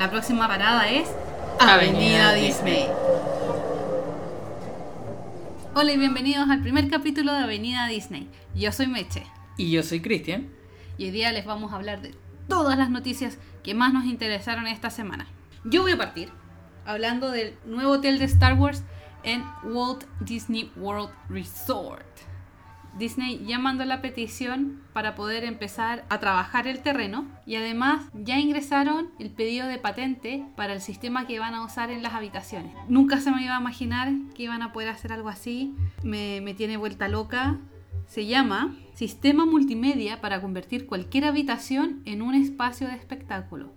La próxima parada es Avenida Avenida Disney. Hola y bienvenidos al primer capítulo de Avenida Disney. Yo soy Meche Y yo soy Cristian. y hoy día les vamos a hablar de todas las noticias que más nos interesaron esta semana. Yo voy a partir hablando del nuevo hotel de Star Wars en Walt Disney World Resort. Disney ya mandó la petición para poder empezar a trabajar el terreno y además ya ingresaron el pedido de patente para el sistema que van a usar en las habitaciones. Nunca se me iba a imaginar que iban a poder hacer algo así. Me, me tiene vuelta loca. Se llama Sistema Multimedia para convertir cualquier habitación en un espacio de espectáculo.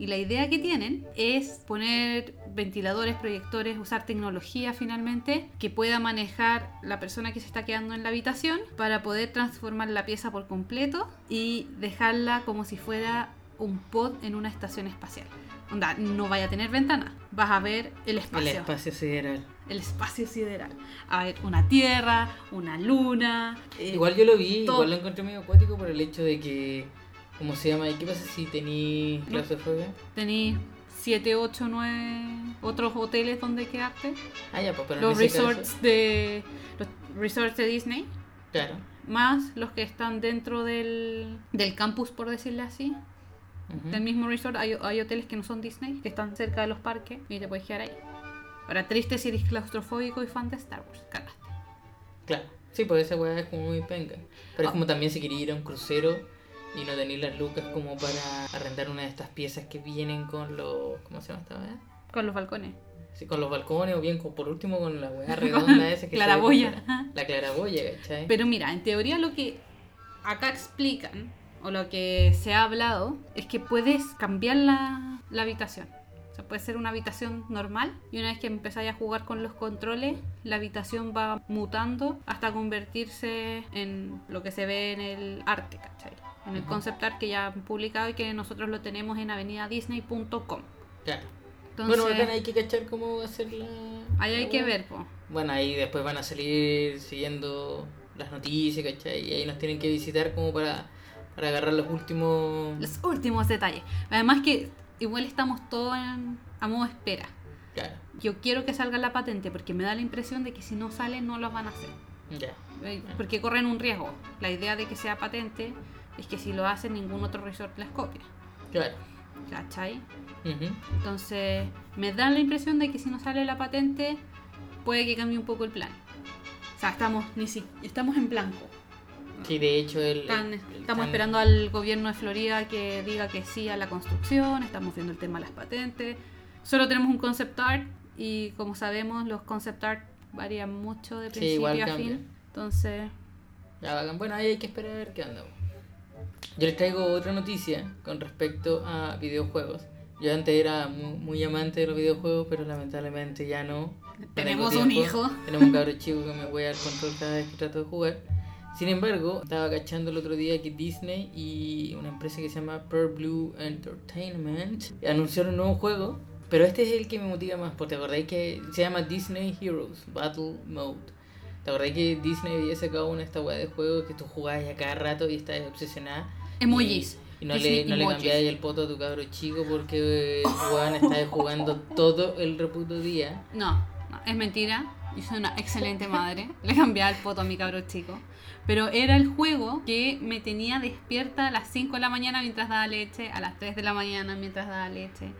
Y la idea que tienen es poner ventiladores, proyectores, usar tecnología finalmente que pueda manejar la persona que se está quedando en la habitación para poder transformar la pieza por completo y dejarla como si fuera un pod en una estación espacial. Onda, no vaya a tener ventana, vas a ver el El espacio espacio sideral. el espacio sideral. A ver, una tierra, una luna. eh, Igual yo lo vi, todo. igual lo encontré medio acuático por el hecho de que, ¿cómo se llama? ¿Y qué pasa si tení claustrofobia? Tení 7, 8, 9 otros hoteles donde quedarte. Ah, ya, pues, pero los resorts de los resorts de Disney, claro. más los que están dentro del, del campus, por decirlo así. Ujú. Del mismo resort hay, hay hoteles que no son Disney, que están cerca de los parques y te puedes quedar ahí. Ahora, triste si eres claustrofóbico y fan de Star Wars, cagaste. Claro. Sí, pues esa weá es como muy penca. Pero Ah. es como también si quería ir a un crucero y no tenéis las lucas como para arrendar una de estas piezas que vienen con los... ¿Cómo se llama esta weá? Con los balcones. Sí, con los balcones o bien con- por último con la weá redonda esa que Claraboya. La claraboya, ¿cachai? Pero mira, en teoría lo que acá explican, o lo que se ha hablado, es que puedes cambiar la, la habitación. O sea, puede ser una habitación normal y una vez que empezáis a jugar con los controles, la habitación va mutando hasta convertirse en lo que se ve en el arte, ¿cachai? En el concept art que ya han publicado y que nosotros lo tenemos en avenidadisney.com. Claro. Entonces, bueno, bacán, hay que cachar cómo va a ser la... ahí hay la que ver, po. Bueno, ahí después van a salir siguiendo las noticias, ¿cachai? Y ahí nos tienen que visitar como para, para agarrar los últimos... los últimos detalles. Además que igual estamos todos en- a modo espera. Claro, Yo quiero que salga la patente porque me da la impresión de que si no sale no lo van a hacer. ya. Eh, Porque corren un riesgo. La idea de que sea patente es que si lo hacen ningún otro resort las copia. Claro. ¿Cachai? Ujú. Entonces me da la impresión de que si no sale la patente puede que cambie un poco el plan. O sea, estamos, ni si, estamos en blanco. Sí, de hecho, el, estamos esperando al gobierno de Florida que diga que sí a la construcción, estamos viendo el tema de las patentes. Solo tenemos un concept art y como sabemos los concept art varían mucho de Sí, principio igual a cambia. fin. Entonces, Ya. Bueno, ahí hay que esperar a ver qué onda. Yo les traigo otra noticia con respecto a videojuegos. Yo antes era muy, muy amante de los videojuegos, pero lamentablemente ya no. Tenemos un hijo. Tenemos un cabro chico que me voy al control cada vez que trato de jugar. Sin embargo, estaba cachando el otro día que Disney y una empresa que se llama Pearl Blue Entertainment anunciaron un nuevo juego. Pero este es el que me motiva más, porque acordáis que se llama Disney Heroes Battle Mode. ¿Te acordás que Disney había sacado una esta weá de juego que tú jugabas a cada rato y estabas obsesionada? emojis. Y, y no Disney le, no le cambiabas el poto a tu cabro chico porque weón estabas jugando todo el reputo día. No, no, es mentira. Yo soy una excelente madre. Le cambiaba el foto a mi cabro chico. Pero era el juego que me tenía despierta a las 5 de la mañana mientras daba leche, a las 3 de la mañana mientras daba leche.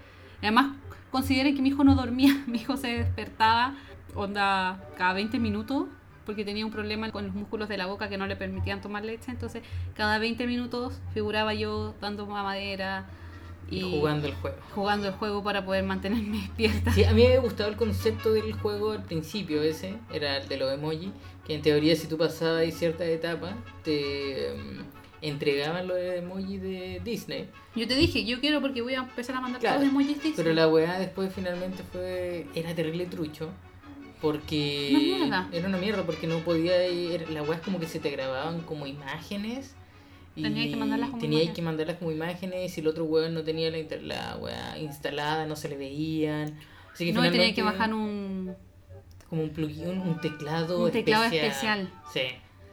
Y además, consideren que mi hijo no dormía. Mi hijo se despertaba, onda, cada 20 minutos, porque tenía un problema con los músculos de la boca que no le permitían tomar leche. Entonces, cada 20 minutos figuraba yo dando mamadera Y, y, jugando el juego. jugando el juego para poder mantenerme despierta. Sí, a mí me había gustado el concepto del juego al principio ese, era el de los emojis, que en teoría si tú pasabas ahí ciertas etapas, te em, entregaban los emojis de Disney. Yo te dije, yo quiero porque voy a empezar a mandar Claro, todos emojis Disney. Pero la weá después finalmente fue. Era terrible trucho. Porque. Una mierda. Era una mierda porque no podía ir. Las weas como que se te grababan como imágenes. Y Tenías que mandarlas como tenías imágenes. que mandarlas como imágenes. Y el otro weón no tenía la, inter- la wea instalada, no se le veían. Así que no, y tenía que bajar un... Como un plugin, un, teclado Un teclado especial. Sí.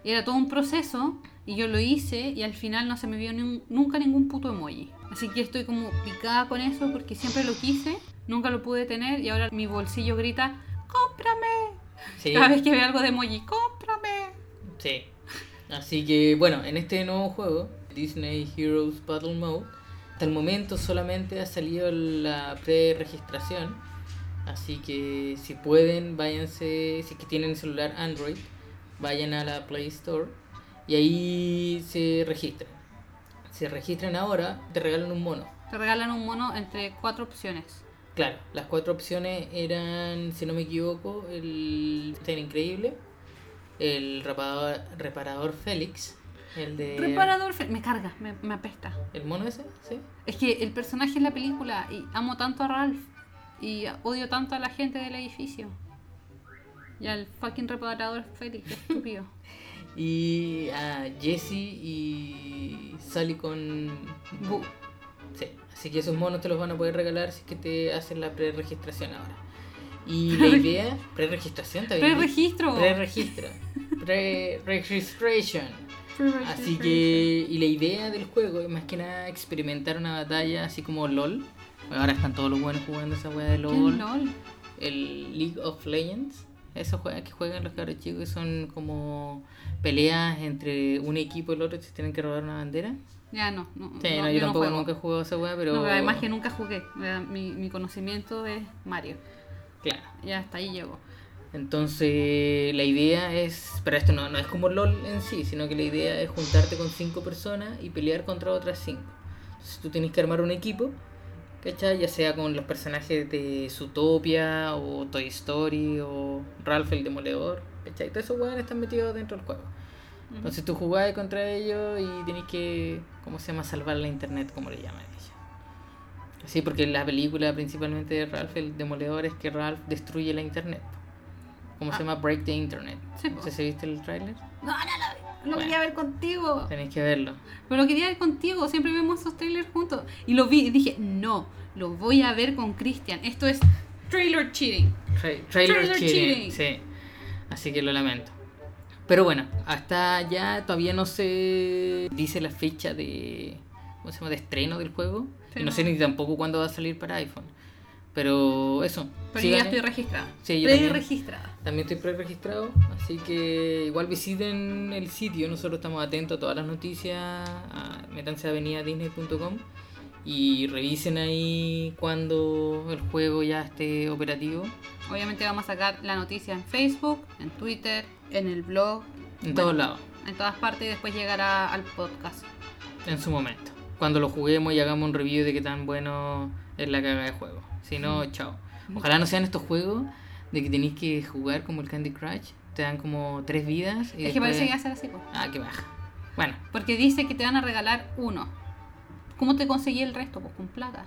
Era todo un proceso y yo lo hice y al final no se me vio ni un- nunca ningún puto emoji. Así que estoy como picada con eso porque siempre lo quise, nunca lo pude tener y ahora mi bolsillo grita, ¡cómprame! Sí, Cada vez que veo algo de emoji, ¡cómprame! sí. Así que bueno, en este nuevo juego, Disney Heroes Battle Mode, hasta el momento solamente ha salido la pre-registración. Así que si pueden, váyanse, si es que tienen celular Android, vayan a la Play Store y ahí se registran. Se registran ahora, te regalan un mono. Te regalan un mono entre cuatro opciones. Claro, las cuatro opciones eran, si no me equivoco, el Ten Increíble, el reparador, reparador Félix, el de... Reparador, fe- me carga, me, me apesta. ¿El mono ese? ¿Sí? Es que el personaje en la película, y amo tanto a Ralph, y odio tanto a la gente del edificio. Y al fucking reparador Félix, estúpido. Y a Jesse y Sally con... Sí, así que esos monos te los van a poder regalar si es que te hacen la pre-registración ahora. Y la idea... ¿Pre-registración? ¿Está bien? Pre-registro. Pre-registro. Pre-registration. Así que, y la idea del juego es más que nada experimentar una batalla así como LOL. Ahora están todos los buenos jugando esa weá de ¿Qué LOL. LOL? El League of Legends. Esos juegos que juegan los cabros chicos que son como peleas entre un equipo y el otro se tienen que robar una bandera. Ya no, no, Sí, no, no, yo, no tampoco juego. nunca he jugado esa weá, pero. No, pero además que nunca jugué. Mi, mi conocimiento es Mario. Claro. Ya hasta ahí llego. Entonces, la idea es, pero esto no, no es como LOL en sí, sino que la idea es juntarte con cinco personas y pelear contra otras cinco. Entonces tú tienes que armar un equipo, ¿cachai? Ya sea con los personajes de Zootopia o Toy Story o Ralph el Demoledor, ¿cachai? Todos esos weones están metidos dentro del juego. Entonces tú jugás contra ellos y tenés que, ¿cómo se llama? Salvar la internet, como le llaman ellos. Sí, porque la película principalmente de Ralph el Demoledor es que Ralph destruye la internet. ¿Cómo se Ah. llama? Break the Internet. Sí, no sé si viste el tráiler. No, no, no. Lo Bueno. quería ver contigo. Tenéis que verlo. Pero lo quería ver contigo. Siempre vemos esos trailers juntos. Y lo vi y dije, no, lo voy a ver con Cristian. Esto es trailer cheating. Tra- trailer, Trailer cheating. cheating. Sí. Así que lo lamento. Pero bueno, hasta ya todavía no se dice la fecha de. ¿Cómo se llama? De estreno del juego. Sí, y no, no. sé ni tampoco cuándo va a salir para iPhone. Pero eso. Pero yo ya estoy registrada. Sí, yo también. registrada También estoy pre-registrado, así que igual visiten el sitio, nosotros estamos atentos a todas las noticias, a, métanse a avenidadisney.com y revisen ahí cuando el juego ya esté operativo Obviamente vamos a sacar la noticia en Facebook, en Twitter, en el blog, en Bueno. todos lados, en todas partes y después llegará al podcast. en su momento. Cuando lo juguemos y hagamos un review de qué tan bueno es la caga de juego. Si no, chao. Ojalá no sean estos juegos de que tenéis que jugar como el Candy Crush, te dan como tres vidas y es que parece que va a ser así. pues. Ah, qué baja. Bueno, Porque dice que te van a regalar uno. ¿Cómo te conseguí el resto? Pues con plata.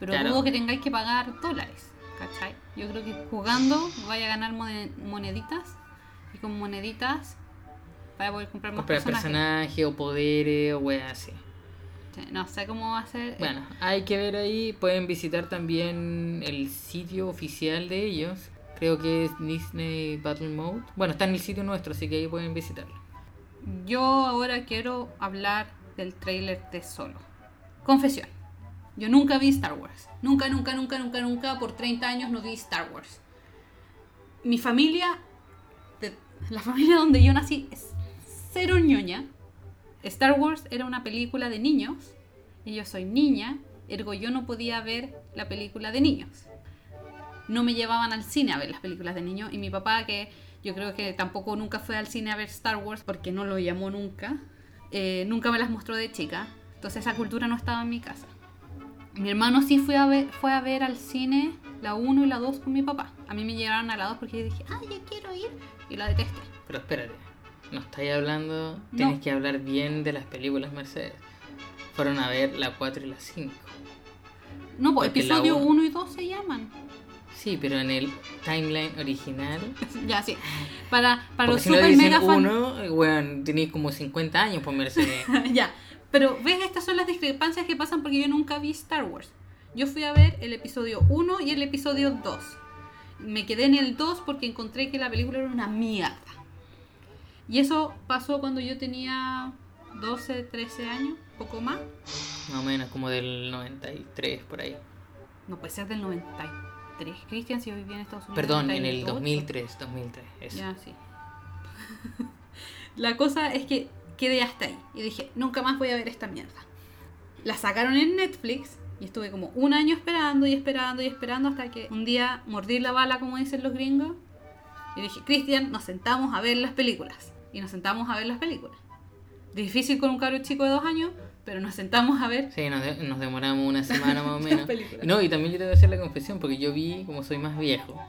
Pero Claro. dudo que tengáis que pagar dólares. ¿Cachai? Yo creo que jugando vaya a ganar mone- moneditas. Y con moneditas para poder comprar más comprar personajes. personaje o poderes o weas así. Sí, No sé cómo va a ser. Bueno, hay que ver ahí. Pueden visitar también el sitio oficial de ellos. Creo que es Disney Battle Mode. Bueno, está en el sitio nuestro, así que ahí pueden visitarlo. Yo ahora quiero hablar del tráiler de Solo. Confesión. Yo nunca vi Star Wars. Nunca, nunca, nunca, nunca, nunca. Por 30 años no vi Star Wars. Mi familia, de- la familia donde yo nací, es cero ñoña. Star Wars era una película de niños. Y yo soy niña. Ergo yo no podía ver la película de niños. No me llevaban al cine a ver las películas de niños. Y mi papá, que yo creo que tampoco nunca fue al cine a ver Star Wars porque no lo llamó nunca, eh, nunca me las mostró de chica. Entonces esa cultura no estaba en mi casa. Mi hermano sí fue a ver, fue a ver al cine la 1 y la 2 con mi papá. A mí me llevaron a la 2 porque yo dije, ah, yo quiero ir. Y la detesté. Pero espérate, no estáis hablando. Tienes que hablar bien de las películas Mercedes. Fueron a ver la 4 y la 5. No, pues episodio uno- 1 y 2 se llaman. Sí, pero en el timeline original. ya, sí. Para, para los si no super dicen mega fan- uno, weón, tenéis como 50 años por Mercedes. ya. Pero ves, estas son las discrepancias que pasan porque yo nunca vi Star Wars. Yo fui a ver el episodio 1 y el episodio 2. Me quedé en el 2 porque encontré que la película era una mierda. Y eso pasó cuando yo tenía 12, 13 años, poco más. Más o menos como del 93 por ahí. No puede ser del 93. Cristian, si yo vivía en Estados Unidos. Perdón, en el 98. 2003, 2003. Eso. Ya, sí. La cosa es que quedé hasta ahí. Y dije, nunca más voy a ver esta mierda. La sacaron en Netflix. Y estuve como un año esperando y esperando y esperando hasta que un día mordí la bala, como dicen los gringos. Y dije, Cristian, nos sentamos a ver las películas. Y nos sentamos a ver las películas. Difícil con un cabro chico de dos años, pero nos sentamos a ver. Sí, nos, de- nos demoramos una semana más o menos. No, y también yo te voy a hacer la confesión, porque yo vi, como soy más viejo,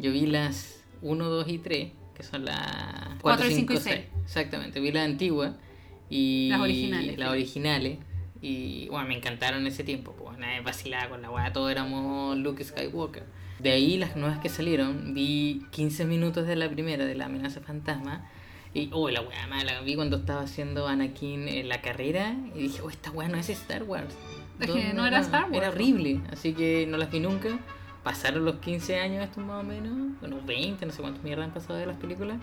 yo vi las 1, 2 y 3, que son las 4, Cuatro, 5 cinco y y 6. Exactamente, vi las antiguas y Las originales. las originales. Y bueno, me encantaron en ese tiempo, pues nadie vacilaba con la weá, todos éramos Luke Skywalker. De ahí las nuevas que salieron, vi 15 minutos de la primera, de la amenaza fantasma. Y, oh, la weá mala, vi cuando estaba haciendo Anakin en la carrera y dije, oh, esta weá no es Star Wars. Es que no era Star Wars, Era horrible, así que no las vi nunca. Pasaron los 15 años estos más o menos, bueno, 20, no sé cuántos mierda han pasado de las películas.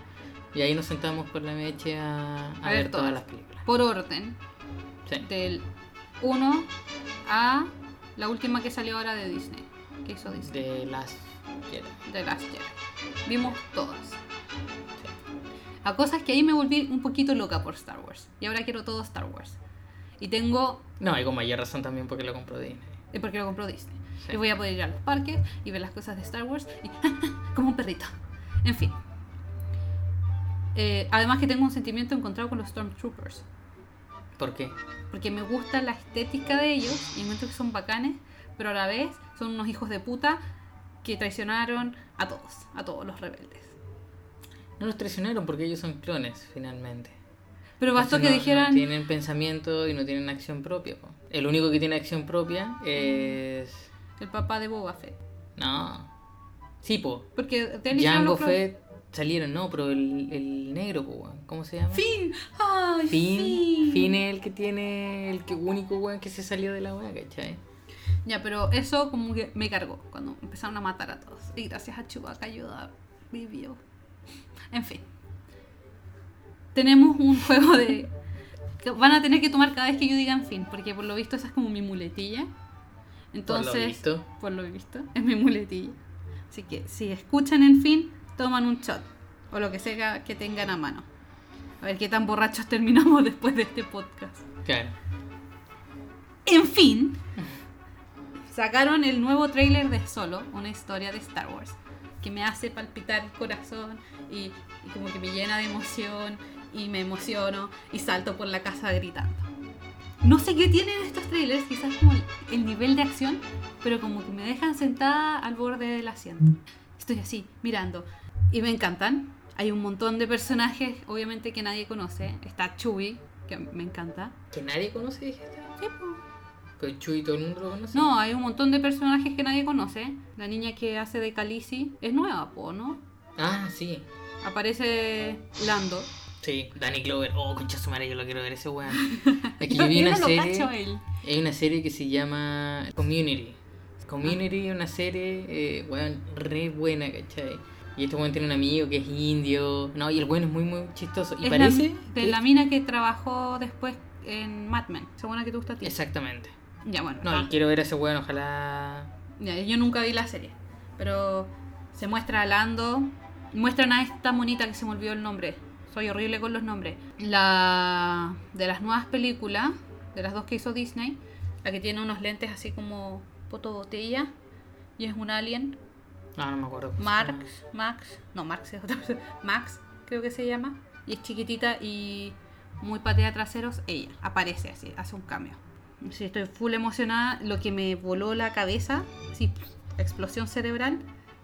Y ahí nos sentamos por la meche a, a A ver ver todas todas. las películas. Por orden. Sí. Del 1 a la última que salió ahora de Disney. Que hizo Disney. De las... de Last Jedi. Vimos todas. La cosa es que ahí me volví un poquito loca por Star Wars. Y ahora quiero todo Star Wars. Y tengo. No, y con mayor razón también porque lo compró Disney. Es porque lo compró Disney. Sí. Y voy a poder ir a los parques y ver las cosas de Star Wars. Y como un perrito. En fin. Eh, además que tengo un sentimiento encontrado con los Stormtroopers. ¿Por qué? Porque me gusta la estética de ellos y encuentro que son bacanes, pero a la vez son unos hijos de puta que traicionaron a todos, a todos los rebeldes. No los traicionaron porque ellos son clones, finalmente. Pero bastó Entonces que no- dijeran, No tienen pensamiento y no tienen acción propia. po. El único que tiene acción propia es... el papá de Boba Fett. No. Sí, po. Porque Jango. Fett salieron, no, pero el, el negro, po, weón. ¿cómo se llama? Finn, ay, Finn. Finn. Es el que tiene, el que único weón que se salió de la weá, ¿cachai? Ya, pero eso como que me cargó cuando empezaron a matar a todos. Y gracias a Chewbacca ayuda, vivió. En fin. Tenemos un juego de... que van a tener que tomar cada vez que yo diga en fin, porque por lo visto esa es como mi muletilla. Entonces, Por lo visto. por lo visto, es mi muletilla. Así que si escuchan en fin, toman un shot o lo que sea que tengan a mano. A ver qué tan borrachos terminamos después de este podcast. Claro. En fin, sacaron el nuevo tráiler de Solo, una historia de Star Wars, que me hace palpitar el corazón y, y como que me llena de emoción y me emociono y salto por la casa gritando. No sé qué tienen estos trailers, quizás como el, el nivel de acción, pero como que me dejan sentada al borde del asiento. Estoy así, mirando. Y me encantan. Hay un montón de personajes, obviamente que nadie conoce. Está Chewie, que me encanta. Que nadie conoce, dijiste. Sí, pues. Pero Chuy todo el mundo lo conoce. No, hay un montón de personajes que nadie conoce. La niña que hace de Khaleesi es nueva, po, ¿no? Ah, sí. Aparece Lando. Sí, Danny Glover. Oh, concha su madre, yo lo quiero ver ese weón. Que Yo- vi yo una no lo serie. cacho él. Hay una serie que se llama Community. Community es una serie, eh, weón, re buena, ¿cachai? Y este weón tiene un amigo que es indio. No, y el weón es muy, muy chistoso. Y Es parece. la, de la mina que trabajó después en Mad Men. Según la que te gusta a ti. Exactamente. Ya, bueno. No, ah, y quiero ver a ese weón, ojalá. ya, yo nunca vi la serie. Pero se muestra a Lando. Muestran a esta monita que se me olvidó el nombre. Soy horrible con los nombres. La de las nuevas películas, de las dos que hizo Disney, la que tiene unos lentes así como poto botella y es un alien. No, no me acuerdo. Marx. Max, no, Marx es otra persona. Max, creo que se llama. Y es chiquitita y muy patea traseros. Ella aparece así, hace un cambio. Sí, estoy full emocionada. Lo que me voló la cabeza, sí, explosión cerebral,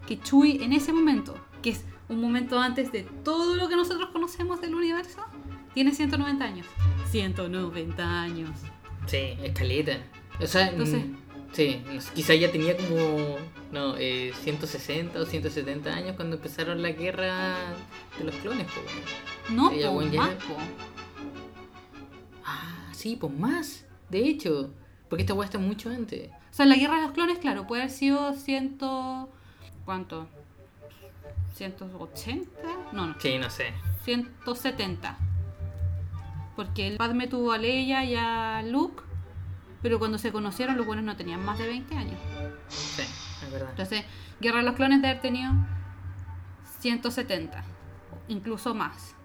que Chuy en ese momento, que es un momento antes de todo lo que nosotros conocemos del universo, tiene 190 años. 190 años. Sí, escaleta. O sea, Entonces- mm, sí, quizá ya tenía como no, eh, 160 o 170 años cuando empezaron la guerra de los clones. weón. No, Ella, po, bueno, ya- más, po. Ah, sí, pues más. De hecho, porque esta weá está mucho antes. O sea, la guerra de los clones, claro, puede haber sido ciento... ¿Cuánto? ¿180? No, no. Sí, no sé. 170. Porque el Padme tuvo a Leia y a Luke, pero cuando se conocieron los buenos no tenían más de 20 años. Sí, es verdad. Entonces, Guerra de los Clones de haber tenido 170, incluso más.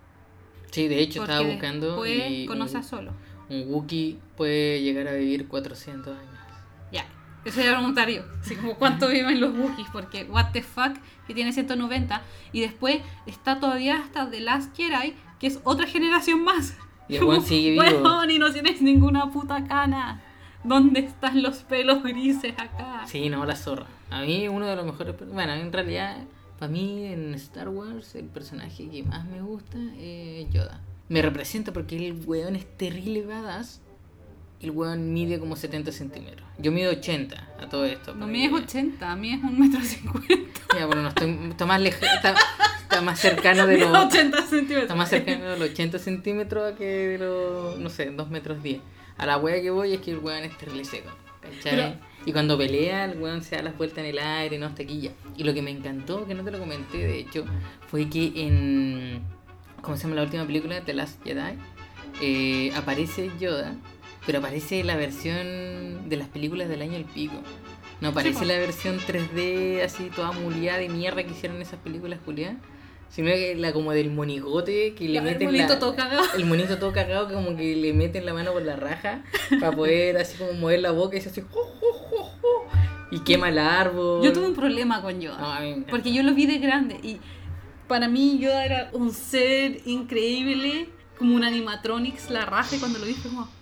Sí, de hecho estaba Porque buscando después y conoce a un, Solo. un Wookiee puede llegar a vivir 400 años. Eso ya preguntaría. Así como cuánto viven los Wookiees, porque what the fuck, que tiene 190. Y después está todavía hasta The Last Jedi, que es otra generación más. Y el weón sigue vivo. Weón, y no tienes ninguna puta cana. ¿Dónde están los pelos grises acá? Sí, no, la zorra. A mí uno de los mejores... Bueno, en realidad, para mí en Star Wars el personaje que más me gusta es Yoda. Me representa porque el weón es terrible badass. El weón mide como 70 centímetros. Yo mido 80 a todo esto. No, para a mí que- es 80, a mí es un metro cincuenta. Ya, bueno, no estoy, está más lejos, está, está más cercano de los... 80 centímetros. Está más cercano de los 80 centímetros que de los, no sé, 2 metros 10. A la wea que voy es que el weón es terrible seco. ¿Cachai? Pero- Y cuando pelea, el weón se da las vueltas en el aire, no hasta aquí ya. Y lo que me encantó, que no te lo comenté de hecho, fue que en. ¿Cómo se llama la última película? The Last Jedi. eh, aparece Yoda, pero aparece la versión de las películas del año El Pico. No aparece po. la versión 3D así toda muliada de mierda que hicieron esas películas Julián. Sino que la como del monigote que le Ya, el meten monito la, todo cagado. el monito todo cagado que como que le meten la mano por la raja para poder así como mover la boca y se hace "Jo, jo, jo, jo", y quema el árbol. Yo tuve un problema con Yoda. No. Porque yo lo vi de grande y para mí Yoda era un ser increíble, como un animatronics, la raja y cuando lo vi fue como.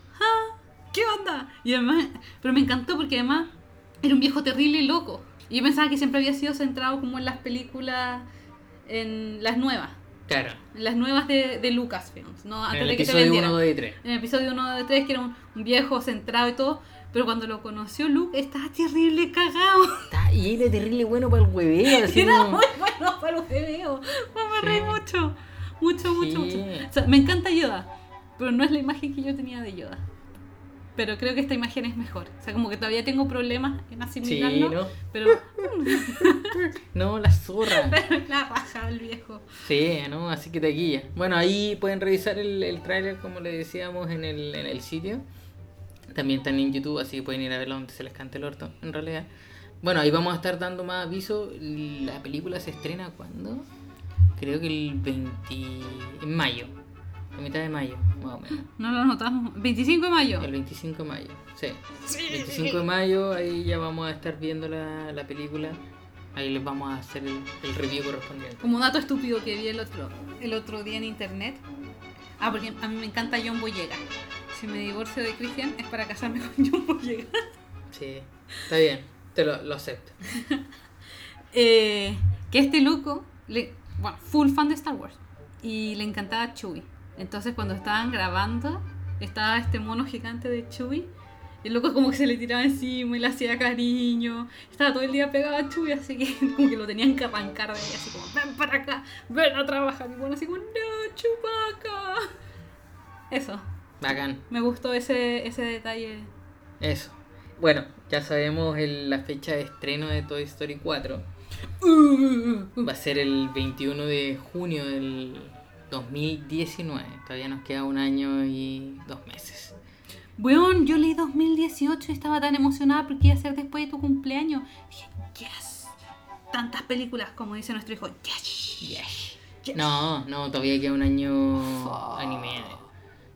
¿Qué onda? Y además, pero me encantó porque además era un viejo terrible y loco. Y yo pensaba que siempre había sido centrado como en las películas, en las nuevas, Claro. en las nuevas de, de Lucasfilms, ¿no? En Antes el de que episodio vendieran. 1, 2 y 3. En el episodio 1 de 3, que era un, un viejo centrado y todo, pero cuando lo conoció Luke estaba terrible cagado. Y era terrible bueno para el hueveo. Así Era como- muy bueno para los videos. Me reí Sí. mucho. Mucho, mucho, Sí. mucho. O sea, me encanta Yoda, pero no es la imagen que yo tenía de Yoda. Pero creo que esta imagen es mejor. O sea, como que todavía tengo problemas en Sí, asimilarlo. ¿no? Pero, No, la zorra. pero la raja del viejo. Sí, ¿no? Así que taquilla. Bueno, ahí pueden revisar el, el tráiler, como le decíamos, en el, en el sitio. También están en YouTube, así que pueden ir a verlo donde se les cante el orto, en realidad. Bueno, ahí vamos a estar dando más aviso. La película se estrena cuando? Creo que el 20... En mayo. A mitad de mayo, más o menos. No lo notamos. 25 de mayo. El 25 de mayo, sí. 25 de mayo, ahí ya vamos a estar viendo la, la película. Ahí les vamos a hacer el, el review correspondiente. Como dato estúpido que vi el otro, el otro día en internet. Ah, porque a mí me encanta John Boyega. Si me divorcio de Christian es para casarme con John Boyega. Sí, está bien, te lo, lo acepto. Eh, que este loco, le, bueno, full fan de Star Wars. Y le encantaba Chewie. Entonces cuando estaban grabando, estaba este mono gigante de Chewie. El loco como que se le tiraba encima y le hacía cariño. Estaba todo el día pegado a Chewie, así que como que lo tenían que arrancar de ahí, así como, ven para acá, ven a trabajar. Y bueno, así como, no, Chewbacca. Eso, Bacán, me gustó ese, ese detalle. eso. Bueno, ya sabemos el- la fecha de estreno de Toy Story 4. Va a ser el 21 de junio del 2019. Todavía nos queda un año y dos meses. Weón, yo leí 2018 y estaba tan emocionada porque iba a ser después de tu cumpleaños. Dije, yes. Tantas películas, como dice nuestro hijo, yes. Yes. No, no, todavía queda un año, Fuck. año y medio.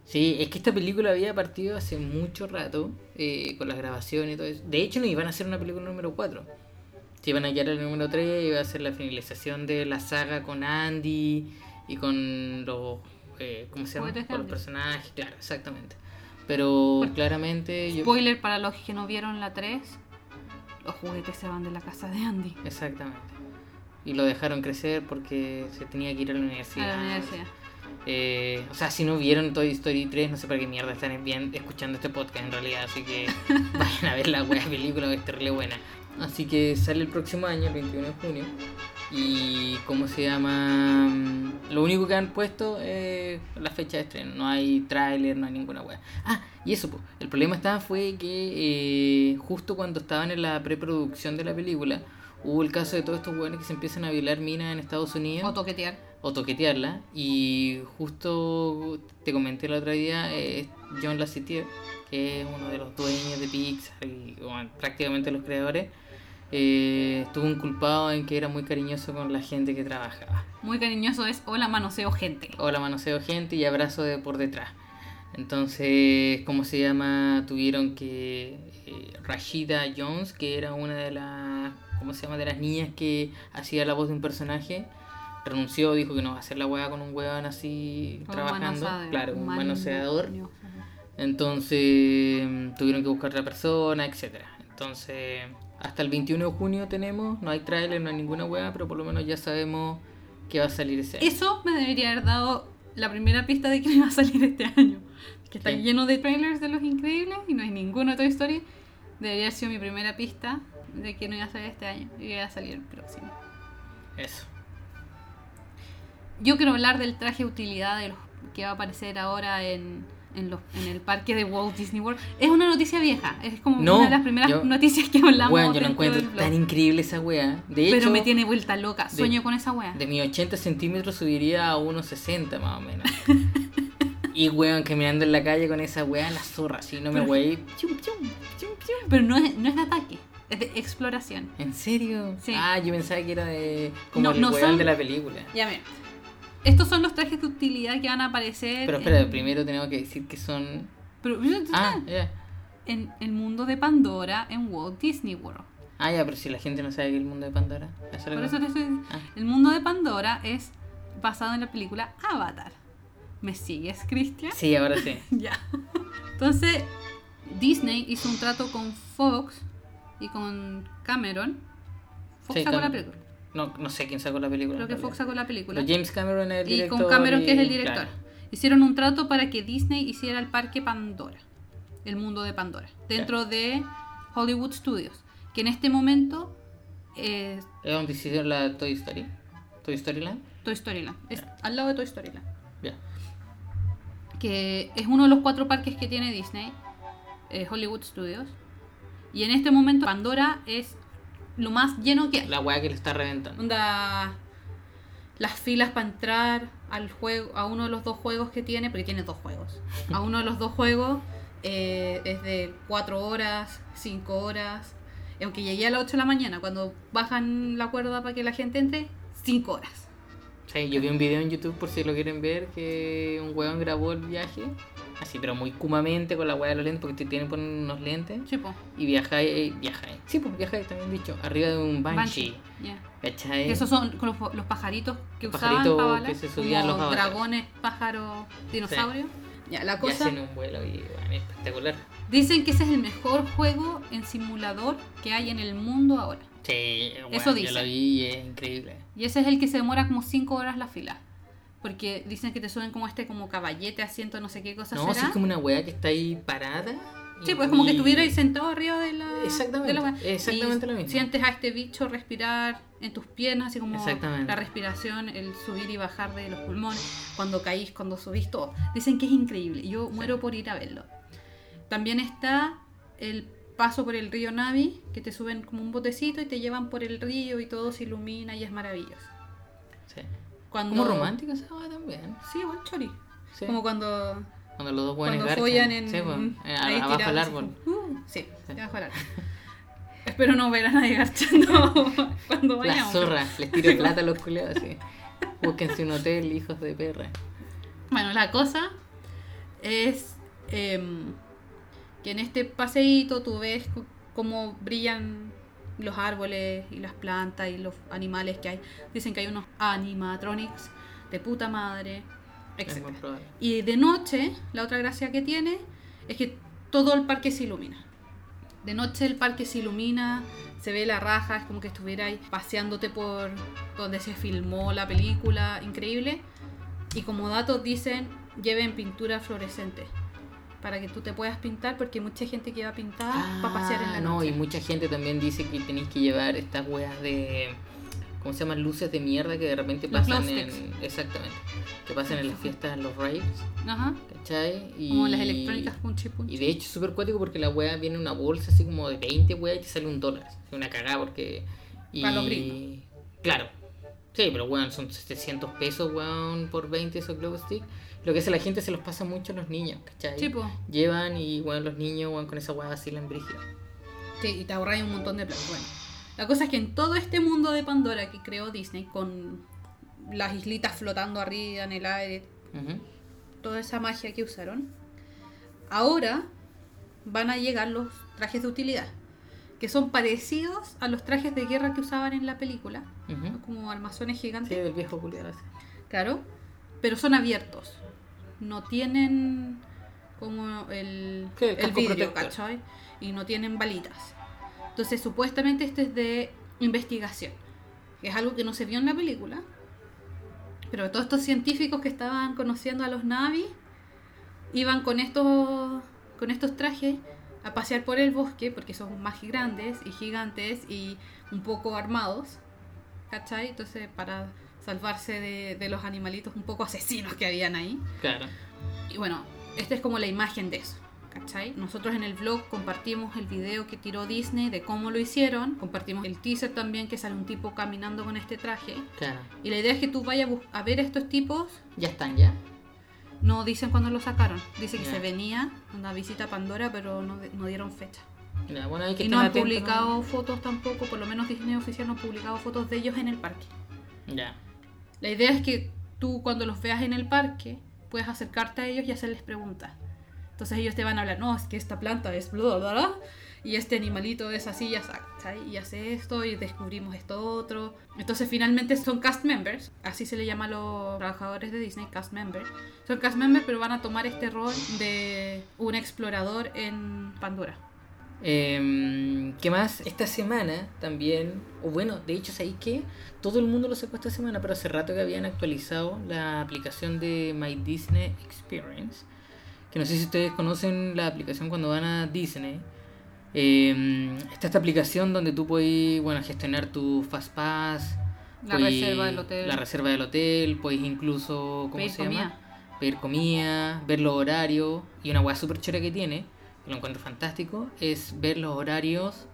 Sí, es que esta película había partido hace mucho rato eh, con las grabaciones y todo eso. De hecho, no iban a hacer una película número 4. Se iban a quedar el número 3, iba a ser la finalización de la saga con Andy y con los. Eh, ¿Cómo se llama? Con los personajes, claro, exactamente. Pero Por- claramente. Yo, Spoiler para los que no vieron la 3. Los juguetes se van de la casa de Andy. Exactamente. Y lo dejaron crecer porque se tenía que ir a la A universidad. la universidad. Eh, o sea, si no vieron Toy Story 3, no sé para qué mierda están bien escuchando este podcast en realidad. Así que vayan a ver la buena película que es terrible buena. Así que sale el próximo año, el 21 de junio. Y ¿cómo se llama? Mm, Lo único que han puesto es la fecha de estreno. No hay tráiler, no hay ninguna wea. Ah, y eso, po. el problema estaba fue que eh, justo cuando estaban en la preproducción de la película, hubo el caso de todos estos weones que se empiezan a violar minas en Estados Unidos. O toquetear. O toquetearla. Y justo te comenté el otro día, eh, John Lasseter, que es uno de los dueños de Pixar y bueno, prácticamente los creadores, eh, estuvo inculpado en que era muy cariñoso con la gente que trabajaba. Muy cariñoso es hola manoseo gente. Hola manoseo gente y abrazo de por detrás. Entonces, ¿cómo se llama? Tuvieron que eh, Rashida Jones, que era una de las, ¿cómo se llama? De las niñas que hacía la voz de un personaje, renunció, dijo que no va a hacer la hueá con un hueón así Como trabajando, claro, un man- manoseador. Entonces mm, tuvieron que buscar otra persona, etcétera. Entonces, hasta el 21 de junio tenemos, no hay tráiler, no hay ninguna hueá, pero por lo menos ya sabemos que va a salir ese año. Eso me debería haber dado la primera pista de que me iba a salir este año. Que está lleno de trailers de los increíbles y no hay ninguno de Toy Story. Debería haber sido mi primera pista de que no iba a salir este año y iba a salir el próximo. Eso. Yo quiero hablar del traje de utilidad de los que va a aparecer ahora en, en, los, en el parque de Walt Disney World. Es una noticia vieja, es como No, una de las primeras yo- noticias que hablamos. Weón, yo lo encuentro tan increíble esa wea. De hecho, Pero me tiene vuelta loca, de- sueño con esa wea. de mis 80 centímetros subiría a unos 60 más o menos. y weón, caminando en la calle con esa wea en la zorra, así no me wey. Pero no es, no es de ataque, es de exploración. ¿En serio? Sí. Ah, yo pensaba que era de. como No, el no weón son- de la película. Ya mira. Estos son los trajes de utilidad que van a aparecer. Pero espera, en, primero tenemos que decir que son. pero- Ah, ya. en el mundo de Pandora en Walt Disney World. Ah, ya, pero si la gente no sabe que el mundo de Pandora. Eso Por eso te estoy Ah. El mundo de Pandora es basado en la película Avatar. ¿Me sigues, Cristian? Sí, ahora sí. Ya. Entonces, Disney hizo un trato con Fox y con Cameron. Fox Sí, sacó Cam- la película. No, no sé quién sacó la película. Creo que Fox sacó la película. Pero James Cameron es el y director. con Cameron, que es el y- director. claro. Hicieron un trato para que Disney hiciera el parque Pandora, el mundo de Pandora, dentro de Hollywood Studios, que en este momento es Es donde hicieron la Toy Story. Toy Story Land. Toy Story Land, es al lado de Toy Story Land, que es uno de los cuatro parques que tiene Disney, eh, Hollywood Studios, y en este momento Pandora es lo más lleno que hay. La weá que le está reventando. Onda las filas para entrar al juego, a uno de los dos juegos que tiene, porque tiene dos juegos. A uno de los dos juegos eh, es de 4 horas, 5 horas. Aunque llegué a las 8 de la mañana, cuando bajan la cuerda para que la gente entre, 5 horas. Sí, yo vi un video en YouTube por si lo quieren ver que un weón grabó el viaje. Así, pero muy cumamente con la weá de los lentes porque te tienen que poner unos lentes. Chipo. Y viajáis, eh, viajáis. Sí, pues viajáis también dicho. Arriba de un banshee. ya. ¿Cachai? Esos son los, los pajaritos que Los usaban pajaritos para que se subían los dragones, pájaros, dinosaurios. Ya, la Y cosa... hacen un vuelo y bueno, espectacular. Dicen que ese es el mejor juego en simulador que hay en el mundo ahora. Sí, bueno, Eso yo dicen. lo vi y es increíble. Y ese es el que se demora como 5 horas la fila. Porque dicen que te suben como este como caballete, asiento, no sé qué cosa No, sí será. es como una weá que está ahí parada. Sí, y- pues como que y- estuviera ahí sentado arriba de la. Exactamente, de la wea. exactamente Y lo mismo. Sientes a este bicho respirar en tus piernas, así como la respiración, el subir y bajar de los pulmones, cuando caís, cuando subís, todo. Dicen que es increíble. Yo muero por ir a verlo. También está el paso por el río Navi, que te suben como un botecito y te llevan por el río y todo se ilumina y es maravilloso. Sí. Cuando... Como romántico esa también. Sí, igual chori. Sí. Como cuando Cuando los dos buenos follan en Sí, pues, eh, ahí abajo del árbol. uh, sí, debajo del árbol. Espero no ver a nadie garchando cuando La vayamos. zorra, les tiro plata a los culeados así. Búsquense un hotel, hijos de perra. Bueno, la cosa es em, que en este paseíto tú ves cómo brillan los árboles y las plantas y los animales que hay. Dicen que hay unos animatronics de puta madre, etc. Y de noche, la otra gracia que tiene es que todo el parque se ilumina. De noche el parque se ilumina, se ve la raja, es como que estuvierais paseándote por donde se filmó la película, increíble. Y como datos dicen, lleven pintura fluorescente para que tú te puedas pintar, porque hay mucha gente que va a pintar para pasear en la Ah, no, noche. y mucha gente también dice que tenéis que llevar estas weas de. ¿Cómo se llaman? Luces de mierda que de repente Los pasan en. Exactamente. Que pasan en las fiestas, en los raves, Ajá, ¿cachai? Y, como las electrónicas punchi punchi. Y de hecho es súper cuático porque la wea viene en una bolsa así como de 20 weas y te sale un dólar. Es una cagada porque. Y... Para los gringos. Claro. Sí, pero weón, son 700 pesos, weón, por 20 esos Glow Stick. Lo que hace la gente se los pasa mucho a los niños, ¿cachai? Sí, po. Llevan y, weón, los niños, weón, con esa weá así la brígida. Sí, y te ahorras un montón de plata. Bueno, la cosa es que en todo este mundo de Pandora que creó Disney, con las islitas flotando arriba en el aire, toda esa magia que usaron, ahora van a llegar los trajes de utilidad, que son parecidos a los trajes de guerra que usaban en la película, como armazones Sí, gigantes, del viejo culiado claro, pero son abiertos, no tienen como el, Sí, el vidrio. ¿cachai? Y no tienen balitas. Entonces, supuestamente este es de investigación, que es algo que no se vio en la película, pero todos estos científicos que estaban conociendo a los Navi iban con estos con estos trajes a pasear por el bosque porque son más grandes y gigantes y un poco armados, ¿cachai? Entonces para salvarse de, de los animalitos un poco asesinos que habían ahí. Claro. Y bueno, esta es como la imagen de eso. ¿Cachai? Nosotros en el blog compartimos el video que tiró Disney de cómo lo hicieron. Compartimos el teaser también que sale un tipo caminando con este traje. Claro. Y la idea es que tú vayas a bus- a ver estos tipos. Ya están, ya. No dicen cuándo lo sacaron. Dice que se venía una visita a Pandora, pero no, no dieron fecha. Ya, bueno, hay que Y no han publicado fotos tampoco, por lo menos Disney oficial no ha publicado fotos de ellos en el parque. Ya. La idea es que tú cuando los veas en el parque puedes acercarte a ellos y hacerles preguntas. Entonces ellos te van a hablar, no, es que esta planta es bla, bla, bla, y este animalito es así y así, y hace esto y descubrimos esto otro. Entonces finalmente son cast members, así se le llama a los trabajadores de Disney, cast members. Son cast members pero van a tomar este rol de un explorador en Pandora. Em, ¿Qué más? Esta semana también, o bueno, de hecho, ¿sabéis qué? Todo el mundo lo sacó esta semana, pero hace rato que habían actualizado la aplicación de My Disney Experience. Que no sé si ustedes conocen la aplicación cuando van a Disney. Em, está esta aplicación donde tú puedes, bueno, gestionar tu Fast Pass. La puedes- reserva del hotel. La reserva del hotel, puedes incluso, ¿cómo Pedir se llama? comida. pedir comida, ver los horarios. Y una weá súper chora que tiene, que lo encuentro fantástico, es ver los horarios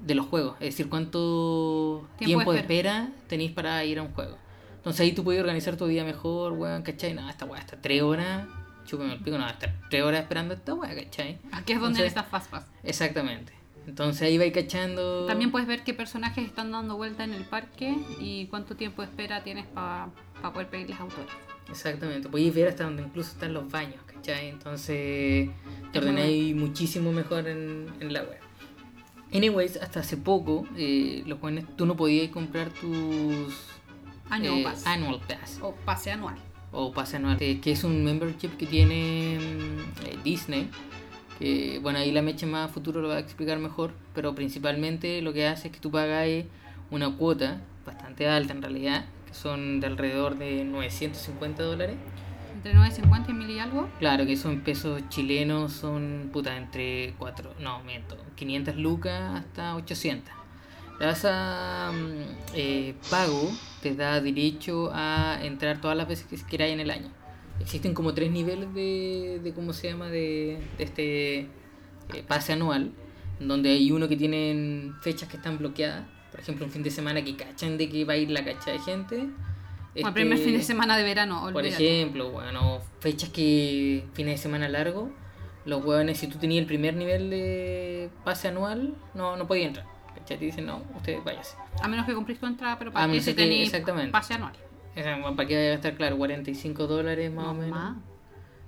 de los juegos. Es decir, cuánto Tiempo tiempo, de de espera tenéis para ir a un juego. Entonces ahí tú puedes organizar tu día mejor, weón, ¿cachai? No, esta weá está tres horas, chúpame el pico, no, estar tres horas esperando esta weá, ¿cachai? Aquí es donde está Fastpass. Exactamente. Entonces ahí vais cachando. También puedes ver qué personajes están dando vuelta en el parque y cuánto tiempo de espera tienes para poder pedirles autógrafos. Exactamente, podéis ver hasta donde incluso están los baños, ¿cachai? Entonces te ordenáis muchísimo mejor en, en la web. Anyways, hasta hace poco, eh, los jóvenes, tú no podías comprar tus Annual eh, Pass. annual pass O pase anual. O pase anual, que es un membership que tiene mm, eh, Disney. Que bueno, ahí la mecha más futuro lo va a explicar mejor, pero principalmente lo que hace es que tú pagas una cuota bastante alta en realidad, que son de alrededor de 950 dólares. Entre 9.50 y 1000 y algo. Claro, que son pesos chilenos, son puta entre 4, no, miento, 500 lucas hasta 800. Esa mm, eh, pago te da derecho a entrar todas las veces que queráis en el año. Existen como tres niveles de, de ¿cómo se llama? De, de este eh, pase anual, donde hay uno que tienen fechas que están bloqueadas. Por ejemplo, un fin de semana que cachan de que va a ir la cacha de gente. O el primer Este, fin de semana de verano. por olvídate. ejemplo, bueno, fechas que fines de semana largo, los hueones, si tú tenías el primer nivel de pase anual, no, no podías entrar. ¿Cachai? Te dicen, no, ustedes váyase. A menos que compres tu entrada, pero A para que menos si que- tenéis pase anual. ¿Para qué vaya a gastar, claro, 45 dólares más o No, menos? más.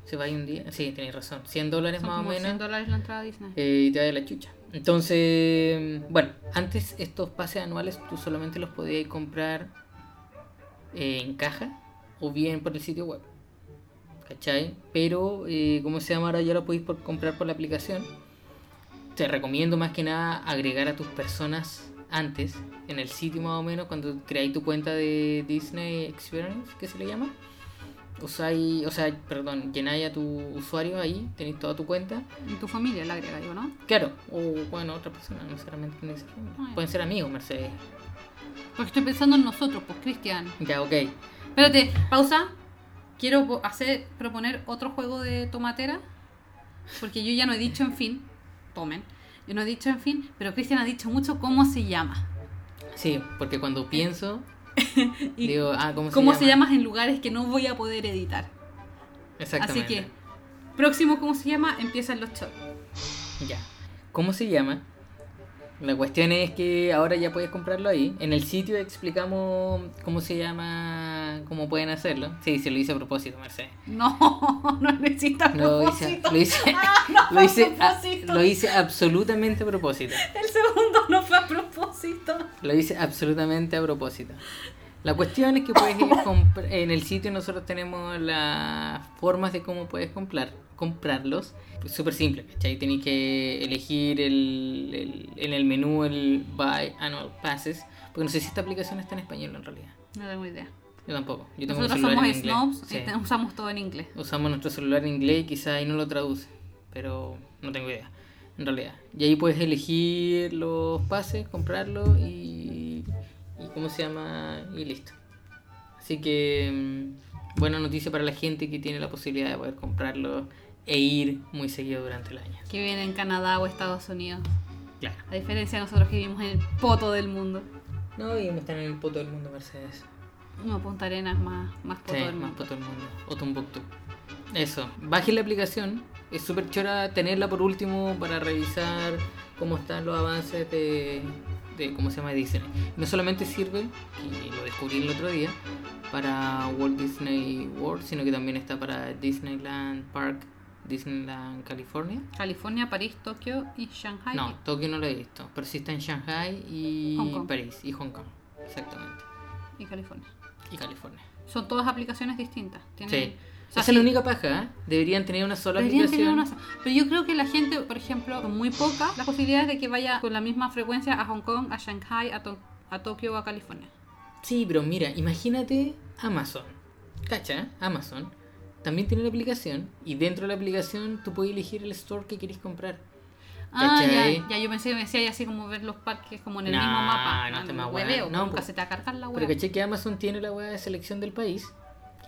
Se va un día. Sí, tenéis razón. 100 dólares Son más o como 100 menos. dólares la entrada a Disney. eh, y te da la chucha. Entonces, bueno, antes estos pases anuales tú solamente los podías comprar eh, en caja o bien por el sitio web. ¿Cachai? Pero, eh, ¿cómo se llama ahora? Ya lo podéis por comprar por la aplicación. Te recomiendo más que nada agregar a tus personas antes, en el sitio más o menos, cuando creáis tu cuenta de Disney Experience, que se le llama. Usáis, o sea, perdón, llenáis a tu usuario ahí, tenéis toda tu cuenta. Y tu familia la agrega, digo, ¿no? Claro, o bueno, otra persona, no ser familia. Ah. Pueden ser amigos, Mercedes. Porque estoy pensando en nosotros, pues, Cristian. Ya, ok. Espérate, pausa. Quiero hacer, proponer otro juego de tomatera. Porque yo ya no he dicho en fin. Tomen. Yo no he dicho en fin, pero Cristian ha dicho mucho cómo se llama. Sí, porque cuando pienso, y Digo, ah, ¿cómo se cómo llama? se llama en lugares que no voy a poder editar. Así Exactamente. que, próximo, ¿cómo se llama? Empiezan los shows. Ya. ¿Cómo se llama? La cuestión es que ahora ya puedes comprarlo ahí. En el sitio explicamos cómo se llama, cómo pueden hacerlo. Sí, se lo hice a propósito, Mercedes. No, no necesito a Lo hice, propósito. lo hice, Ah, no lo hice, a propósito. lo hice absolutamente a propósito. El segundo no fue a propósito. Lo hice absolutamente a propósito. La cuestión es que puedes ir en el sitio nosotros tenemos las formas de cómo puedes comprar, comprarlos. Es súper simple, ¿cachai? Tenéis que elegir el, el- en el menú el Buy Annual Passes, porque no sé si esta aplicación está en español en realidad. No tengo idea. Yo tampoco. Yo tengo Nosotros somos snobs Sí. y te- usamos todo en inglés. Usamos nuestro celular en inglés y quizá ahí no lo traduce, pero no tengo idea, en realidad. Y ahí puedes elegir los pases, comprarlos y, y ¿cómo se llama? Y listo. Así que mm, buena noticia para la gente que tiene la posibilidad de poder comprarlo e ir muy seguido durante el año. Que viene en Canadá o Estados Unidos. Claro. A diferencia de nosotros que vivimos en el poto del mundo. No, y están en el poto del mundo, Mercedes. No, Punta Arenas más, más poto Sí, del más mundo. poto del mundo. O Tombuctú. Eso, bajen la aplicación. Es súper chora tenerla por último para revisar cómo están los avances de, de cómo se llama Disney. No solamente sirve, y lo descubrí el otro día, para Walt Disney World, sino que también está para Disneyland Park, Disneyland California. California, París, Tokio y Shanghai. No, Tokio no lo he visto, pero sí está en Shanghai y Hong Kong. París y Hong Kong. Exactamente. Y California. Y California. Son todas aplicaciones distintas. Tienen, Sí. o sea, Esa es la única paja, ¿eh? Deberían tener una sola deberían tener aplicación. una- Pero yo creo que la gente, por ejemplo, con muy poca, las posibilidades de que vaya con la misma frecuencia a Hong Kong, a Shanghai, a, To- a Tokio o a California. Sí, pero mira, imagínate Amazon. ¿Cacha? Amazon. También tiene la aplicación y dentro de la aplicación tú puedes elegir el store que querés comprar. Ah, ¿Cachai? ya, ya, yo pensé que me decía así como ver los parques como en el mismo mapa. no, Ah, te hueveo. No, nunca se te va a cargar la Pero web. caché que Amazon tiene la weá de selección del país.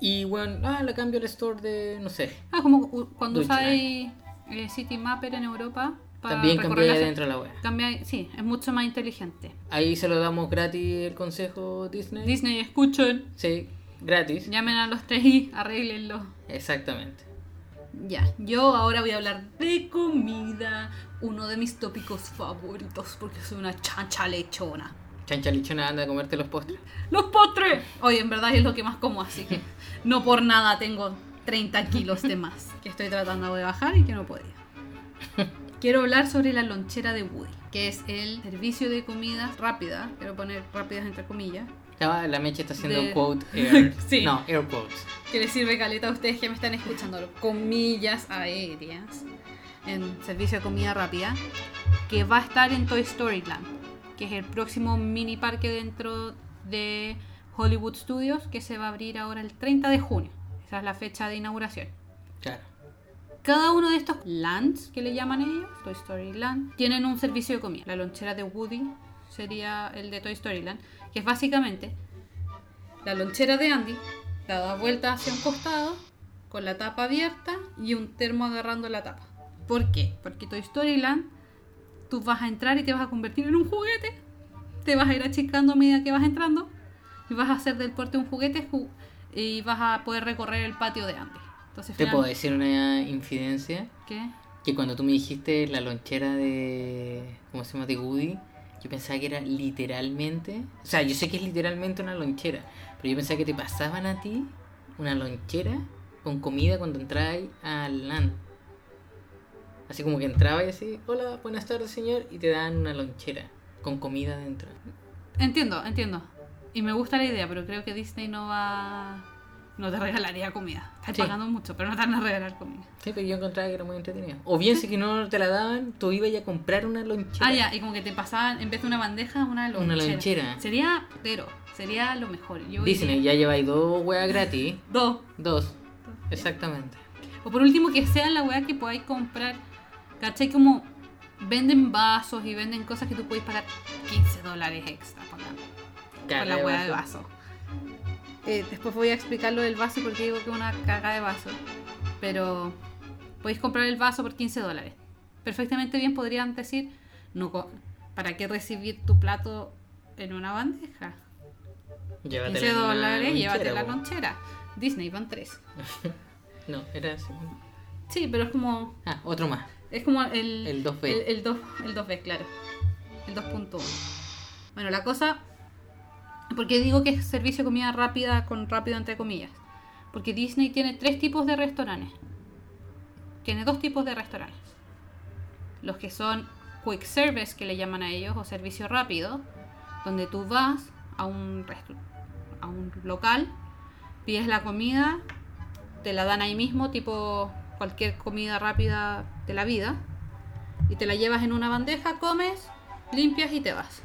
Y bueno, ah, la cambio al store de, no sé. Ah, como cuando usáis eh, City Mapper en Europa. para También cambia la- dentro de la weá. cambia- sí, es mucho más inteligente. Ahí se lo damos gratis el consejo Disney. Disney, escuchen. Sí, gratis. Llamen a los tres y arréglenlo. Exactamente. Ya, yo ahora voy a hablar de comida, uno de mis tópicos favoritos, porque soy una chancha lechona. Chancha lichona anda a comerte los postres. ¡Los postres! Oye, en verdad es lo que más como, así que no por nada tengo 30 kilos de más, que estoy tratando de bajar y que no podía. Quiero hablar sobre la lonchera de Woody, que es el servicio de comida rápida, quiero poner rápidas entre comillas, La mecha está haciendo De- quote air. Sí. No, air quotes. que les sirve caleta a ustedes que me están escuchando, comillas aéreas, en servicio de comida rápida, que va a estar en Toy Story Land, que es el próximo mini parque dentro de Hollywood Studios, que se va a abrir ahora el 30 de junio. Esa es la fecha de inauguración. Claro. Cada uno de estos lands, que le llaman ellos, Toy Story Land, tienen un servicio de comida. La lonchera de Woody sería el de Toy Story Land, que es básicamente la lonchera de Andy, la da vuelta hacia un costado, con la tapa abierta y un termo agarrando la tapa. ¿Por qué? Porque Toy Story Land, tú vas a entrar y te vas a convertir en un juguete, te vas a ir achicando a medida que vas entrando y vas a hacer del porte un juguete ju- y vas a poder recorrer el patio de Andy. Entonces, ¿Te puedo decir una infidencia? ¿Qué? Que cuando tú me dijiste la lonchera de. ¿Cómo se llama? De Woody, yo pensaba que era literalmente. O sea, yo sé que es literalmente una lonchera, pero yo pensaba que te pasaban a ti una lonchera con comida cuando entrabas al LAN. Así como que entrabas y así, hola, buenas tardes, señor, y te dan una lonchera con comida dentro. Entiendo, entiendo. Y me gusta la idea, pero creo que Disney no va. No te regalaría comida. Estás Sí. pagando mucho, pero no te van a regalar comida. Sí, pero yo encontraba que era muy entretenido. O bien si que no te la daban, tú ibas a comprar una lonchera. Ah, ya, y como que te pasaban, en vez de una bandeja, una lonchera. Una lonchera. Sería, pero, sería lo mejor. Yo Disney, iría- ya lleváis dos weas gratis. Dos. Dos. Exactamente. O por último, que sea la weá que podáis comprar. ¿Cachai? Como venden vasos y venden cosas que tú podéis pagar 15 dólares extra por la, por la weá de vaso. Eh, después voy a explicar lo del vaso porque digo que es una caga de vaso. Pero podéis comprar el vaso por 15 dólares. Perfectamente bien podrían decir, no, ¿para qué recibir tu plato en una bandeja? Llévatela 15 en una dólares, llévate la lonchera. Disney van 3. No, era así. Sí, pero es como Ah, otro más. es como el El 2B. El, el 2, el 2B, claro. El 2.1. Bueno, la cosa porque digo que es servicio de comida rápida con rápido entre comillas. Porque Disney tiene tres tipos de restaurantes. Tiene dos tipos de restaurantes. Los que son quick service, que le llaman a ellos, o servicio rápido, donde tú vas a un, a un local, pides la comida, te la dan ahí mismo, tipo cualquier comida rápida de la vida, y te la llevas en una bandeja, comes, limpias y te vas.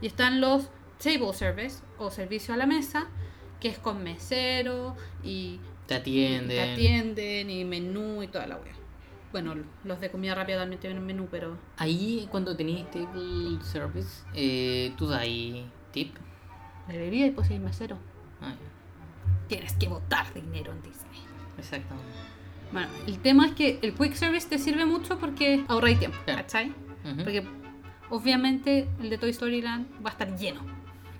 Y están los table service o servicio a la mesa, que es con mesero y Te y atienden. te atienden y menú y toda la wea. Bueno, los de comida rápida también tienen menú, pero Ahí cuando tenéis table service, eh, tú ahí tip. debería y pues mesero. Ah, Tienes que botar dinero en Disney. exactamente. Bueno, el tema es que el quick service te sirve mucho porque ahorráis tiempo. ¿cachai? Porque obviamente el de Toy Story Land va a estar lleno.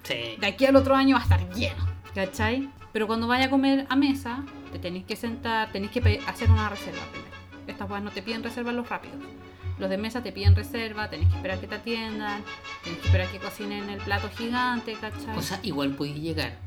Sí. De aquí al otro año va a estar lleno, ¿cachai? Pero cuando vaya a comer a mesa, te tenéis que sentar, tenéis que hacer una reserva primero. Estas weas no te piden reserva los rápidos. Los de mesa te piden reserva, tenés que esperar que te atiendan, tenés que esperar que cocinen el plato gigante, ¿cachai? O sea, igual podéis llegar,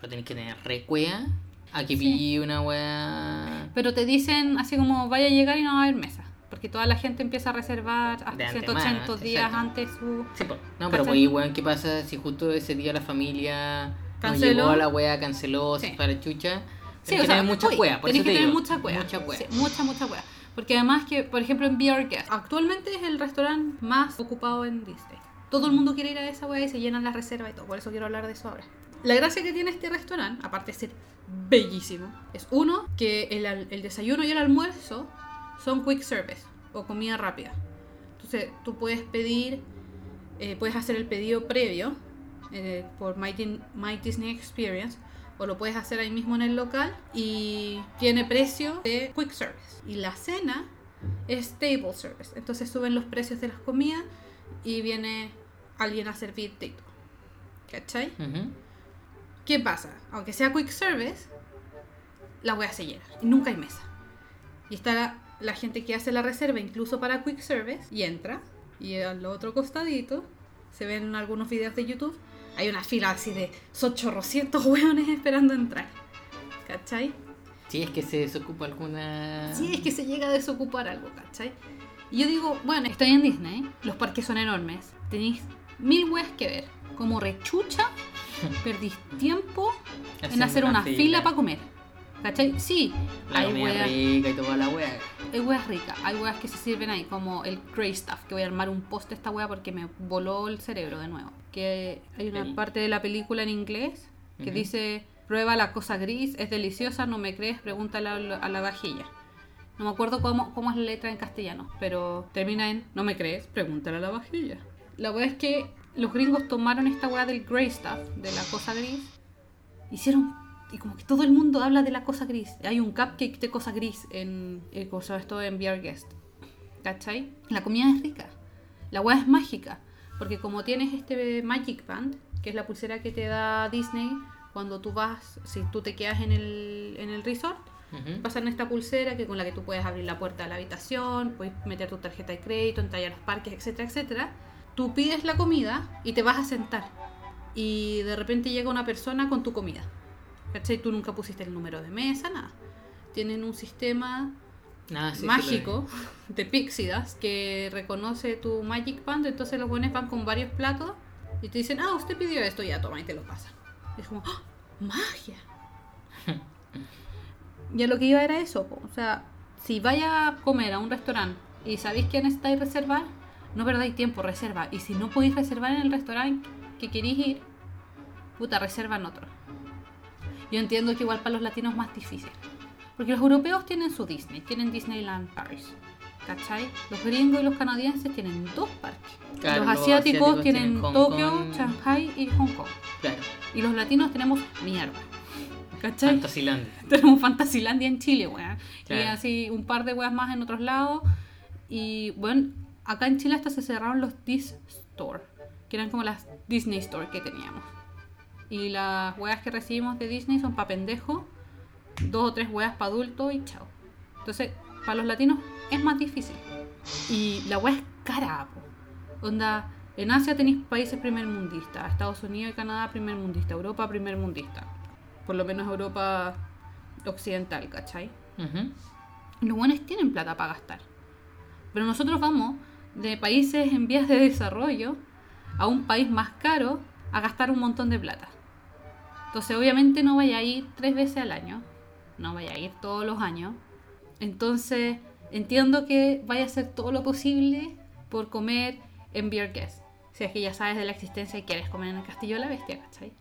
pero tenéis que tener recuea a que Sí. una weá. Pero te dicen así como vaya a llegar y no va a haber mesa. Porque toda la gente empieza a reservar hasta De 180 antemano, días exacto. antes su... Sí. No, pero pues igual, ¿qué pasa si justo ese día la familia no Canceló? llegó a la weá, canceló, Sí. se fue a la chucha? Sí, o que sea, tener mucha weá, por tenés que te tener mucha weá. Mucha weá. Sí, mucha, mucha weá. Porque además que, por ejemplo, en Be Guest, actualmente es el restaurante más ocupado en Disney. Todo el mundo quiere ir a esa weá y se llenan las reservas y todo. Por eso quiero hablar de eso ahora. La gracia que tiene este restaurante, aparte de ser bellísimo, es uno, que el, el desayuno y el almuerzo son quick service o comida rápida. Entonces tú puedes pedir, eh, puedes hacer el pedido previo eh, por My, My Disney Experience o lo puedes hacer ahí mismo en el local y tiene precio de quick service. Y la cena es table service. Entonces suben los precios de las comidas y viene alguien a servirte. ¿Cachai? ¿Qué pasa? Aunque sea quick service, la wea se llena. Y nunca hay mesa. Y está la, gente que hace la reserva incluso para quick service y entra. Y al otro costadito se ven en algunos videos de YouTube. Hay una fila así de son chorrocientos hueones esperando entrar. ¿Cachai? Si es que se desocupa alguna. Sí, es que se llega a desocupar algo, ¿cachai? Y yo digo, bueno, estoy en Disney, los parques son enormes, tenéis mil weas que ver. Como rechucha, perdís tiempo en hacer una fila para comer. ¿Cachai? Sí, La hay weas, rica y toda la weá. hay weas ricas, hay weas que se sirven ahí, como el Grey Stuff, que voy a armar un post de esta wea porque me voló el cerebro de nuevo. Que hay una parte de la película en inglés que Ujú. dice, prueba la cosa gris, es deliciosa, no me crees, pregúntale a la, a la vajilla. No me acuerdo cómo, cómo es la letra en castellano, pero termina en, no me crees, pregúntale a la vajilla. La wea es que los gringos tomaron esta wea del Grey Stuff, de la cosa gris, hicieron y como que todo el mundo habla de la cosa gris. Hay un cupcake de cosa gris en el curso esto en Beer Guest. ¿Cachai? La comida es rica. La hueá es mágica. Porque como tienes este Magic Band, que es la pulsera que te da Disney cuando tú vas, si tú te quedas en el, en el resort, Ujú. pasan esta pulsera que con la que tú puedes abrir la puerta de la habitación, puedes meter tu tarjeta de crédito, entrar a los parques, etcétera, etcétera. Tú pides la comida y te vas a sentar. Y de repente llega una persona con tu comida. ¿Cachai? Tú nunca pusiste el número de mesa, nada. Tienen un sistema Ah, sí, mágico de Pixidas que reconoce tu Magic Band. Entonces los buenos van con varios platos y te dicen, ah, usted pidió esto, ya toma y te lo pasan. Y es como, ¡ah! ¡Magia! y a lo que iba era eso, po. o sea, si vaya a comer a un restaurante y sabéis que necesitáis reservar, no perdáis tiempo, reserva. Y si no podéis reservar en el restaurante que queréis ir, puta, reserva en otro. Yo entiendo que igual para los latinos es más difícil. Porque los europeos tienen su Disney, tienen Disneyland Paris. ¿Cachai? Los gringos y los canadienses tienen dos parques. Claro, los asiáticos, asiáticos tienen, tienen Tokio, Kong. Shanghai y Hong Kong. Claro, Y los latinos tenemos mierda. ¿Cachai? Fantasyland. tenemos Fantasylandia en Chile, weón. Y así un par de weas más en otros lados. Y bueno, acá en Chile hasta se cerraron los Dis Store, que eran como las Disney Store que teníamos. Y las weas que recibimos de Disney son pa' pendejo, dos o tres weas pa' adulto y chao. Entonces, para los latinos es más difícil. Y la wea es cara, po. Onda, en Asia tenéis países primermundistas, Estados Unidos y Canadá primermundista, Europa primermundista. Por lo menos Europa occidental, ¿cachai? Los buenos tienen plata para gastar. Pero nosotros vamos de países en vías de desarrollo a un país más caro a gastar un montón de plata. Entonces obviamente no vaya a ir tres veces al año, no vaya a ir todos los años. Entonces entiendo que vaya a hacer todo lo posible por comer en Beer Guest. Si es que ya sabes de la existencia y quieres comer en el Castillo de la Bestia, ¿cachai?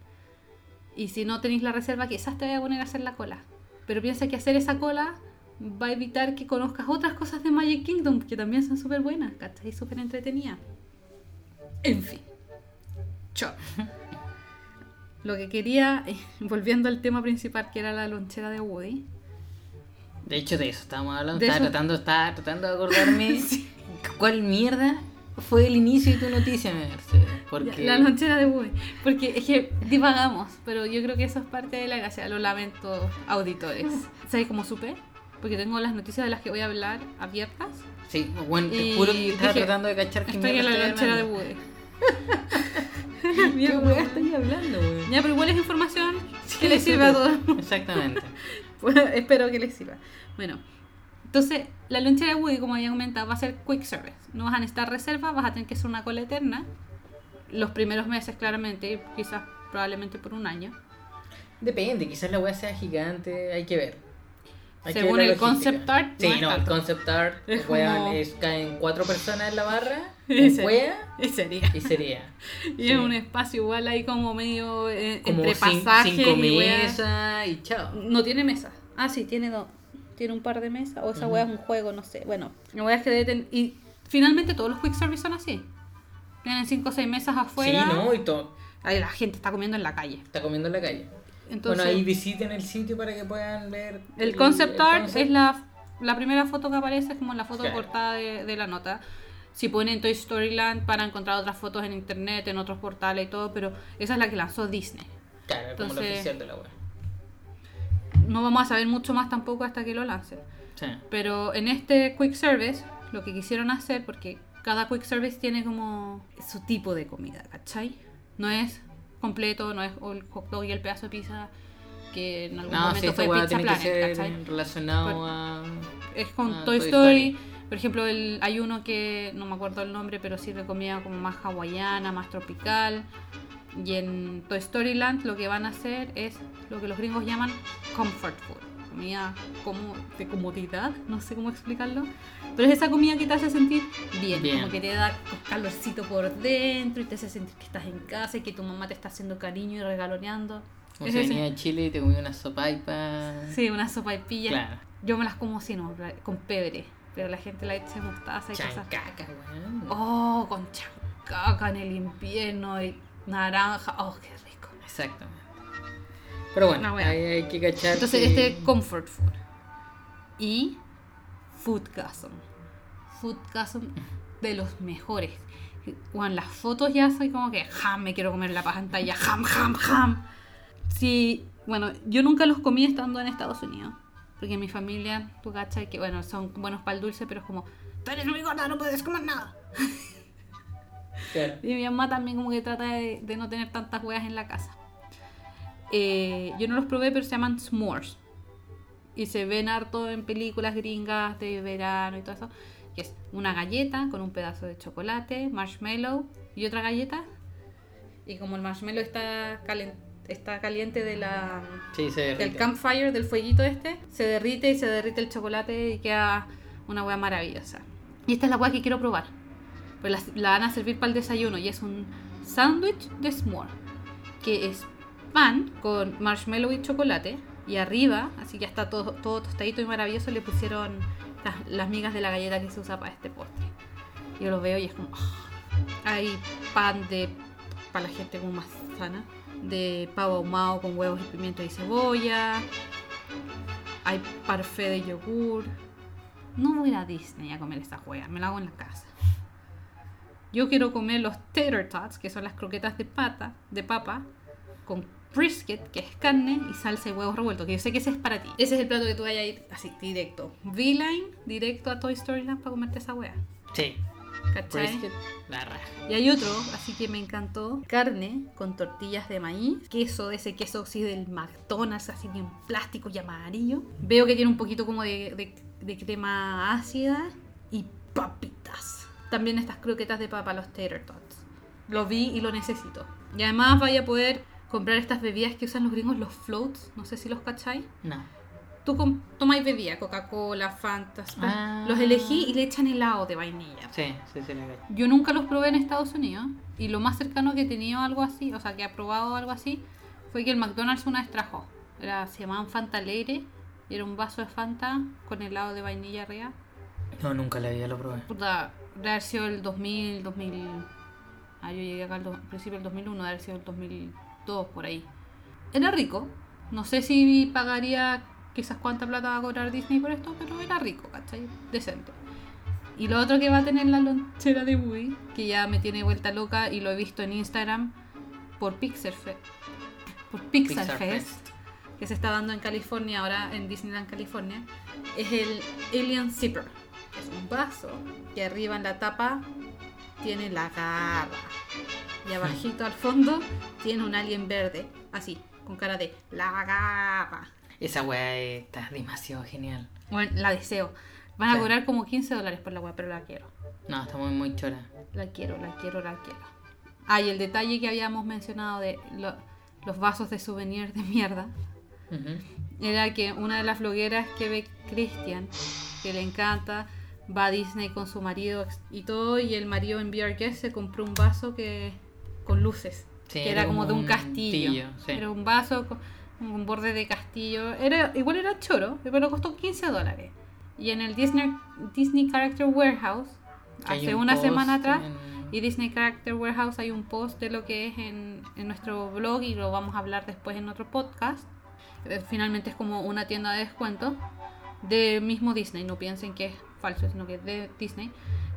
Y si no tenéis la reserva, quizás te vaya a poner a hacer la cola. Pero piensa que hacer esa cola va a evitar que conozcas otras cosas de Magic Kingdom que también son súper buenas, ¿cachai? Súper entretenidas. En fin. Chao. Lo que quería, eh, volviendo al tema principal que era la lonchera de Woody. De hecho, de eso estábamos hablando. De Estaba eso- tratando, estaba tratando de acordarme cuál mierda fue el inicio de tu noticia, Mercedes. Porque La lonchera de Woody. Porque es que divagamos, pero yo creo que eso es parte de la gracia. Lo lamento, auditores. ¿Sabes cómo supe? Porque tengo las noticias de las que voy a hablar abiertas. Sí, bueno, te Y juro que estaba dije, tratando de cachar que Estoy en la lonchera de Woody. ¿Qué Mierda. weá estás hablando, weón? Ya, pero igual es información Sí, que le sí, sirve a todos. Exactamente. Pues, espero que les sirva. Bueno, entonces la lonchera de Woody, como había comentado, va a ser quick service. No vas a necesitar reserva, vas a tener que hacer una cola eterna. Los primeros meses, claramente, quizás probablemente por un año. Depende, quizás la weá sea gigante, hay que ver. Hay Según el concept art, Sí, no el concept art, Es como- es- caen cuatro personas en la barra, wea, Y sería. y sería. Y Sí. es un espacio igual ahí como medio eh, Como entre pasajes cinco y mesas y chao. No tiene mesa. Ah, sí, tiene dos. Tiene un par de mesas. O esa Ujú. wea es un juego, no sé. Bueno, la wea es que debe ten- Y finalmente todos los quick service son así. Tienen cinco o seis mesas afuera. Sí, no, y todo. Ahí la gente está comiendo en la calle. Está comiendo en la calle. Entonces, bueno, ahí visiten el sitio para que puedan ver. el concept art concept. es la, la primera foto que aparece, es como la foto Claro. portada de, de la nota. Si ponen Toy Story Land para encontrar otras fotos en internet, en otros portales y todo, pero esa es la que lanzó Disney. Claro, como la entonces- oficial de la wea. No vamos a saber mucho más tampoco hasta que lo lancen. Sí. Pero en este quick service, lo que quisieron hacer, porque cada quick service tiene como su tipo de comida, ¿cachai? No es completo, no es el hot dog y el pedazo de pizza que en algún No, momento fue Pizza que Planet, ser ¿cachai? relacionado Pero- a. Es con Toy Toy Story. Story. Por ejemplo, el, hay uno que no me acuerdo el nombre, pero sirve comida como más hawaiana, más tropical. Y en Toy Story Land lo que van a hacer es lo que los gringos llaman comfort food. Comida como de comodidad, no sé cómo explicarlo. Pero es esa comida que te hace sentir bien, Bien. como que te da calorcito por dentro y te hace sentir que estás en casa y que tu mamá te está haciendo cariño y regaloneando. Como Es si venía a Chile y te comí una sopa y pa. Sí, una sopa y pilla. Claro. Yo me las como así, no, con pebre. Pero la gente la echa mostaza y cosas. Chancaca, weón. Oh, con chancaca en el invierno y naranja. Oh, qué rico. Exactamente. Pero bueno, ahí hay que cachar. Entonces, que- este es comfort food. Y foodgasm. Foodgasm de los mejores. Bueno, las fotos ya soy como que jam, me quiero comer la pantalla. Jam, jam, jam. Sí, bueno, yo nunca los comí estando en Estados Unidos. Porque mi familia, tú cachai, que bueno, son buenos para el dulce, pero es como, tú eres muy gorda, no puedes comer nada. Claro. Y mi mamá también como que trata de, de no tener tantas hueas en la casa. Eh, yo no los probé, pero se llaman s'mores. Y se ven harto en películas gringas de verano y todo eso. Que es una galleta con un pedazo de chocolate, marshmallow y otra galleta. Y como el marshmallow está, está caliente de la, Sí, del campfire, del fueguito este, se derrite y se derrite el chocolate y queda una hueá maravillosa. Y esta es la hueá que quiero probar. Pues la, la van a servir para el desayuno y es un sándwich de s'more, que es pan con marshmallow y chocolate y arriba, así que ya está todo, todo tostadito y maravilloso, le pusieron las, migas de la galleta que se usa para este postre. Yo lo veo y es como... ah. Hay pan de... para la gente como más sana, de pavo ahumado con huevos y pimiento y cebolla. Hay parfait de yogur. No voy a Disney a comer esta juega, me la hago en la casa. Yo quiero comer los tater tots, que son las croquetas de pata, de papa, con brisket, que es carne, y salsa y huevos revueltos, que yo sé que ese es para ti. Ese es el plato que tú vayas a ir así, directo. V-Line, directo a Toy Story Land para comerte esa wea. Sí. ¿Cachai? Brisket, la raja. Y hay otro, así que me encantó, carne con tortillas de maíz, queso, de ese queso así del McDonald's, así bien plástico y amarillo. Veo que tiene un poquito como de, de- de crema ácida y papitas. También estas croquetas de papa, los tater tots. Lo vi y lo necesito. Y además vaya a poder comprar estas bebidas que usan los gringos, los floats, no sé si los cacháis. No. Tú com- tomáis bebida, Coca-Cola, Fanta, Ah. los elegí y le echan helado de vainilla. Sí, sí, sí. Yo nunca los probé en Estados Unidos y lo más cercano que he tenido algo así, o sea, que he probado algo así, fue que el McDonald's una vez trajo. Era, se llamaban Fanta Leire y era un vaso de Fanta con helado de vainilla arriba. No, nunca la había, lo probé. Puta, debe haber sido el 2000, 2000... Ah, yo llegué acá al, principio del 2001, debe haber sido el 2002, por ahí. Era rico. No sé si pagaría quizás cuánta plata va a cobrar Disney por esto, pero era rico, ¿cachai? Decente. Y lo otro que va a tener la lonchera de Woody, que ya me tiene vuelta loca y lo he visto en Instagram por Pixar, Fe- por Pixar, Pixar Fest, Fest. que se está dando en California ahora, en Disneyland, California, es el Alien Zipper. Es un vaso que arriba en la tapa tiene la garra. Y abajito al fondo tiene un alien verde, así, con cara de la garra. Esa weá está demasiado genial. Bueno, la deseo. Van a Sí. cobrar como 15 dólares por la web, pero la quiero. No, está muy, muy chora. La quiero, la quiero, la quiero. Ah, y el detalle que habíamos mencionado de lo- los vasos de souvenir de mierda. Era que una de las blogueras que ve Christian, que le encanta, va a Disney con su marido y todo, y el marido en VR Guest se compró un vaso que con luces, Sí, que era como de un castillo. castillo, sí. Era un vaso con un borde de castillo. Era, igual era choro, pero costó 15 dólares. Y en el Disney, Disney Character Warehouse, Que hace un una semana atrás, en- y Disney Character Warehouse hay un post de lo que es en, en nuestro blog y lo vamos a hablar después en otro podcast. Eh, Finalmente es como una tienda de descuento de mismo Disney, no piensen que es falso, sino que es de Disney.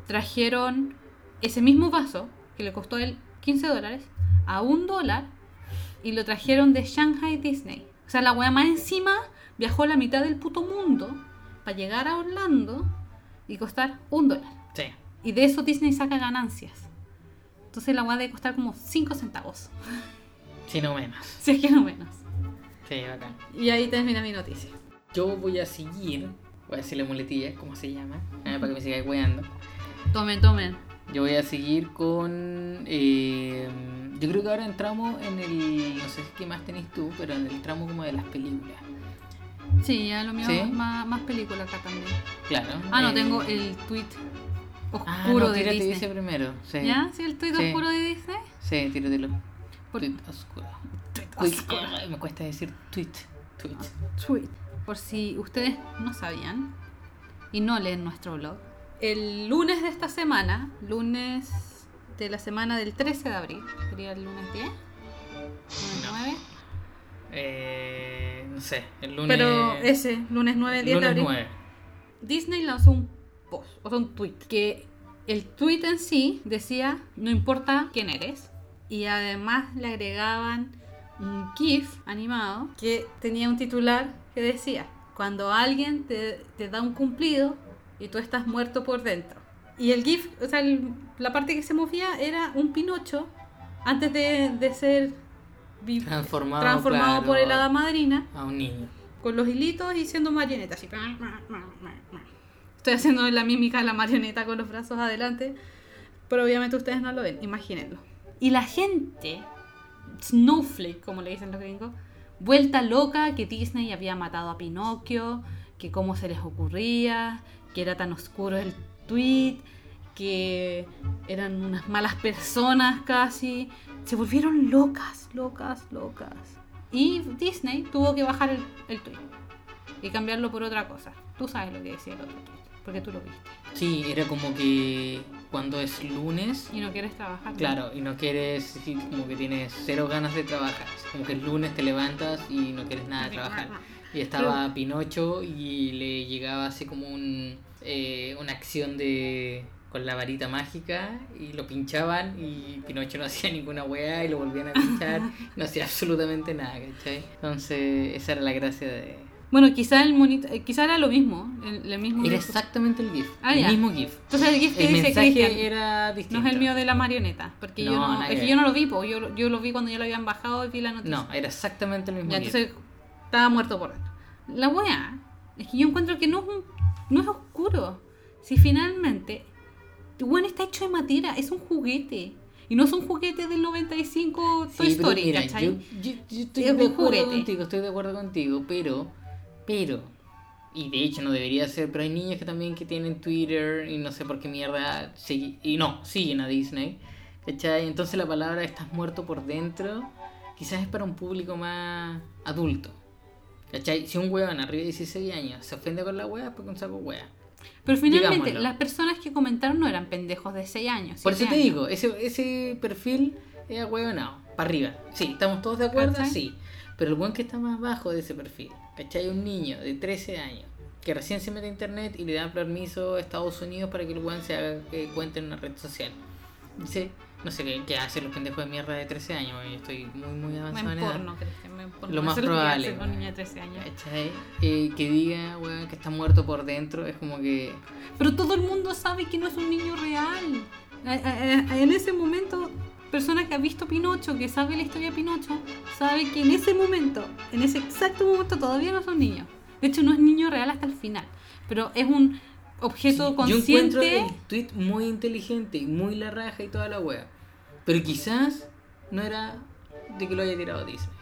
Trajeron ese mismo vaso que le costó a él 15 dólares a un dólar y lo trajeron de Shanghai Disney. O sea, la wea más encima viajó la mitad del puto mundo para llegar a Orlando y costar un dólar. Sí. Y de eso Disney saca ganancias. Entonces la weá debe costar como 5 centavos. Si no menos. Si es que no menos. Sí, bacán. Y ahí termina mi noticia. Yo voy a seguir, voy a decirle muletilla, ¿cómo se llama? Eh, para que me siga weando. Tomen, tomen. Yo voy a seguir con. eh, yo creo que ahora entramos en el. No sé qué más tenés tú, pero en el tramo como de las películas. Sí, ya lo mío más, más película acá también. Claro. Ah, no, eh, tengo el tweet Ah, oscuro no, de Disney. ese primero. Sí. ¿Ya? ¿Sí el tweet Sí. oscuro de Disney? Sí, tíratelo. Por- Tweet oscuro. Tweet oscuro. me cuesta decir tweet. Tweet. Tweet. Por si ustedes no sabían y no leen nuestro blog, el lunes de esta semana, lunes de la semana del 13 de abril, sería el lunes 10, lunes No. 9, Eh, no sé, el lunes. pero ese, lunes 9, 10 de lunes abril, 9. Disney lanzó un post, o sea, un tweet, que el tweet en sí decía, no importa quién eres, y además le agregaban un GIF animado que tenía un titular que decía, cuando alguien te, te da un cumplido y tú estás muerto por dentro. Y el GIF, o sea, el- la parte que se movía era un Pinocho antes de, de ser Transformado, transformado claro, por el hada madrina A un niño. con los hilitos y siendo marioneta así. Estoy haciendo la mímica de la marioneta con los brazos adelante, pero obviamente ustedes no lo ven, imagínenlo. Y la gente, snowflake como le dicen los gringos, vuelta loca que Disney había matado a Pinocchio, que cómo se les ocurría, que era tan oscuro el tweet, que eran unas malas personas casi. Se volvieron locas, locas, locas. Y Disney tuvo que bajar el, tweet y cambiarlo por otra cosa. Tú sabes lo que decía el otro tweet, porque tú lo viste. Sí, era como que cuando es lunes, Y no quieres trabajar. ¿no? claro, y no quieres, como que tienes cero ganas de trabajar. Como que el lunes te levantas y no quieres nada de trabajar. Y estaba Pinocho y le llegaba así como un, eh, una acción de, con la varita mágica y lo pinchaban y Pinocho no hacía ninguna weá y lo volvían a pinchar, no hacía absolutamente nada, ¿cachai? Entonces, esa era la gracia de... Bueno, quizá el monito, eh, quizá era lo mismo, el, el mismo. Era exactamente el GIF, Ah, el ya. mismo GIF. Entonces el GIF que El dice mensaje era distinto. no es el mío de la marioneta, porque yo No, no, nada es que yo no lo vi, po, yo, yo lo vi cuando ya lo habían bajado y vi la noticia. No, era exactamente el mismo Ya, GIF. entonces estaba muerto por dentro. La weá es que yo encuentro que no es, un- no es oscuro. Si finalmente, bueno, está hecho de madera, es un juguete. Y no es un juguete del 95 Toy Sí, Story, mira, ¿cachai? yo, yo, yo estoy Es de acuerdo juguete. contigo, estoy de acuerdo contigo, pero, pero, y de hecho no debería ser, pero hay niños que también que tienen Twitter y no sé por qué mierda, segui- y no, siguen a Disney, ¿cachai? Entonces la palabra estás muerto por dentro, quizás es para un público más adulto, ¿cachai? Si un weón arriba de 16 años se ofende con la wea, pues con saco wea. Pero finalmente, Digámoslo. las personas que comentaron no eran pendejos de 6 años. Por eso 7 te años. digo, ese, ese perfil es huevonao, para arriba. Sí, estamos todos de acuerdo, ¿Cachai? sí. Pero el buen que está más bajo de ese perfil, ¿cachai? Un niño de 13 años que recién se mete a internet y le dan permiso a Estados Unidos para que el buen se haga que cuente en una red social. Dice, no sé qué, qué hacen los pendejos de mierda de 13 años, yo estoy muy, muy avanzado en edad. porno, porno. Lo más que probable, weón. niños de 13 años. Eh, que diga, weón, que está muerto por dentro, es como que... Pero todo el mundo sabe que no es un niño real. En ese momento, persona que ha visto Pinocho, que sabe la historia de Pinocho, sabe que en ese momento, en ese exacto momento, todavía no es un niño. De hecho, no es niño real hasta el final. Pero es un objeto Yo encuentro consciente. el tweet muy inteligente y muy la raja y toda la wea. Pero quizás no era de que lo haya tirado Disney.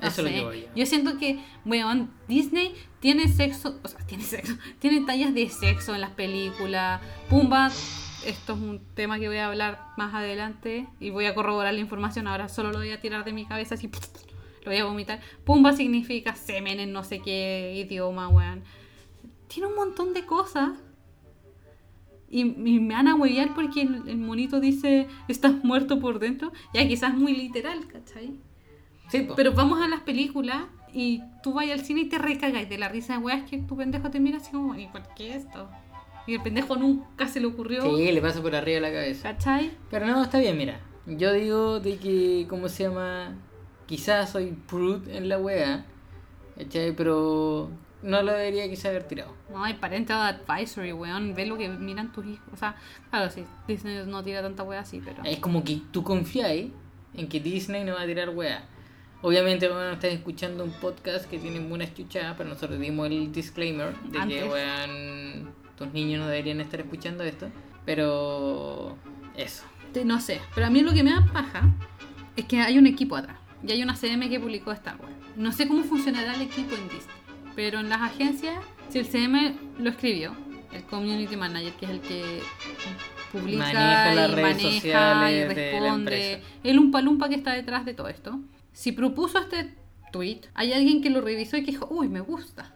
No Eso es lo sé. que voy yo. Yo siento que, bueno, Disney tiene sexo, o sea, tiene sexo, tiene tallas de sexo en las películas. Pumba, esto es un tema que voy a hablar más adelante y voy a corroborar la información. Ahora solo lo voy a tirar de mi cabeza así, lo voy a vomitar. Pumba significa semen en no sé qué idioma, weón. Tiene un montón de cosas. Y, y me van a huevear porque el, el monito dice, estás muerto por dentro. Ya quizás muy literal, ¿cachai? Sí. Pero vamos a las películas y tú vas al cine y te recagas de la risa de weas que tu pendejo te mira así como, ¿y por qué esto? Y el pendejo nunca se le ocurrió, Sí, le pasa por arriba de la cabeza. ¿cachai? Pero no, está bien, mira. Yo digo de que, ¿cómo se llama? Quizás soy prude en la wea. ¿Cachai? Pero no lo debería quizás haber tirado. No, hay parental advisory, weón, ve lo que miran tus hijos. O sea, claro, sí, Disney no tira tanta wea así, pero... Es como que tú confiáis en que Disney no va a tirar wea. Obviamente, bueno, estás escuchando un podcast que tiene buenas chuchadas, pero nosotros dimos el disclaimer de que, weón, tus niños no deberían estar escuchando esto. Pero, eso. No sé, pero a mí lo que me da paja es que hay un equipo atrás. Y hay una CM que publicó Star Wars. No sé cómo funcionará el equipo en Disney. Pero en las agencias, si el CM lo escribió, el Community Manager, que es el que publica Maneja las y redes maneja y sociales la responde, el umpa lumpa que está detrás de todo esto. Si propuso este tweet, hay alguien que lo revisó y que dijo, uy, me gusta.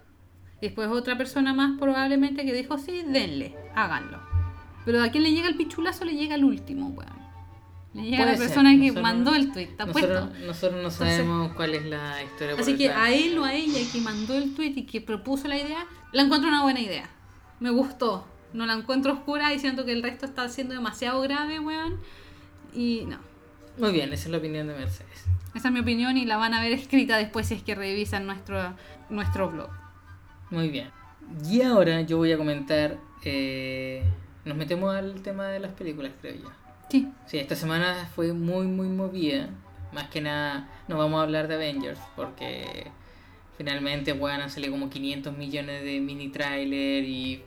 Y después otra persona más probablemente que dijo, sí, denle, háganlo. Pero a quien le llega el pichulazo le llega el último, weón. Le llega a la Puede ser, persona que nosotros- mandó el tweet, está Nosotros, puesto. nosotros no Entonces- sabemos cuál es la historia Así que a él o a ella que mandó el tweet y que propuso la idea, la encuentro una buena idea. Me gustó. No la encuentro oscura y siento que el resto está siendo demasiado grave, weón. Y no. Muy bien, esa es la opinión de Mercedes. Esa es mi opinión y la van a ver escrita después si es que revisan nuestro, nuestro blog. Muy bien. Y ahora yo voy a comentar. eh, nos metemos al tema de las películas, creo yo. Sí. Sí, esta semana fue muy, muy movida. Más que nada, no vamos a hablar de Avengers porque finalmente bueno, han salido como 500 millones de mini trailer y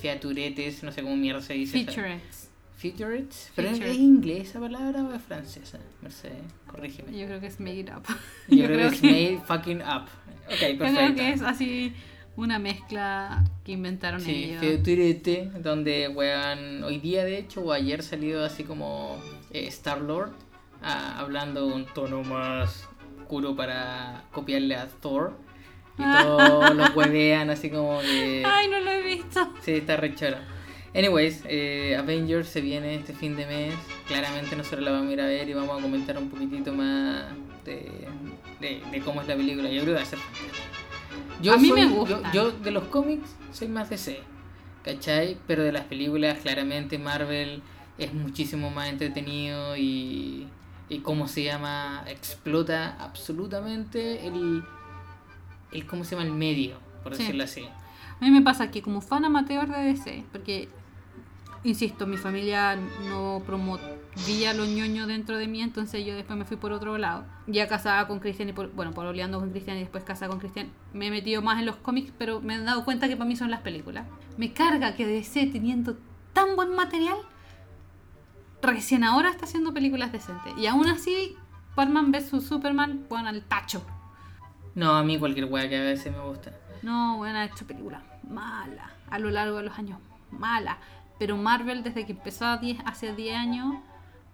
featuretes, no sé cómo mierda se dice. Featurettes. Featurettes. ¿Pero es- Feature. es inglés esa palabra o es francesa? Mercedes, corrígeme. Yo creo que es made up. Yo, creo, que es made fucking up. Ok, Yo perfecto. creo que es así una mezcla que inventaron Sí, ellos. Featurete, donde weón, hoy día de hecho o ayer salió así como Star Lord hablando un tono más oscuro para copiarle a Thor y todos los huevean así como que Ay, no lo he visto. sí está re choro. Anyways, eh, Avengers se viene este fin de mes. Claramente nosotros la vamos a ir a ver y vamos a comentar un poquitito más de, de, de cómo es la película. Yo creo que va a ser. Yo A mí soy- me gusta. Yo, yo de los cómics soy más DC. ¿cachai? Pero de las películas, claramente Marvel es muchísimo más entretenido y, y ¿cómo se llama? Explota absolutamente el, el ¿cómo se llama? El medio, por Sí. decirlo así. A mí me pasa que como fan amateur de DC, porque, insisto, mi familia no promovía los ñoños dentro de mí, entonces yo después me fui por otro lado. Ya casada con Cristian y, por, bueno, por oleando con Cristian y después casada con Cristian, me he metido más en los cómics, pero me he dado cuenta que para mí son las películas. Me carga que DC, teniendo tan buen material, recién ahora está haciendo películas decentes. Y aún así, Batman vs Superman, bueno, al tacho. No, a mí cualquier weá que a veces me gusta. No, bueno, ha hecho películas malas a lo largo de los años, malas. Pero Marvel, desde que empezó a 10 hace 10 años,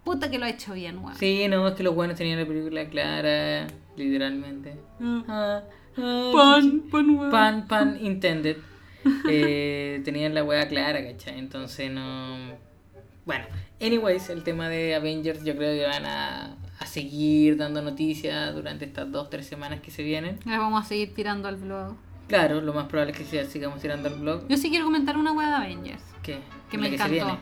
puta que lo ha hecho bien, weón. Sí, no, es que los buenos tenían la película clara, literalmente. Mm. Ah, ah, Pan, pan, weón. pan, pan intended. Eh, tenían la hueá clara, ¿cachai? Entonces no. Bueno, anyways, el tema de Avengers yo creo que van a, a seguir dando noticias durante estas dos, tres semanas que se vienen. Les vamos a seguir tirando al blog. Claro, lo más probable es que sigamos tirando el blog. Yo sí quiero comentar una weá de Avengers. ¿Qué? Que ¿La me se encantó.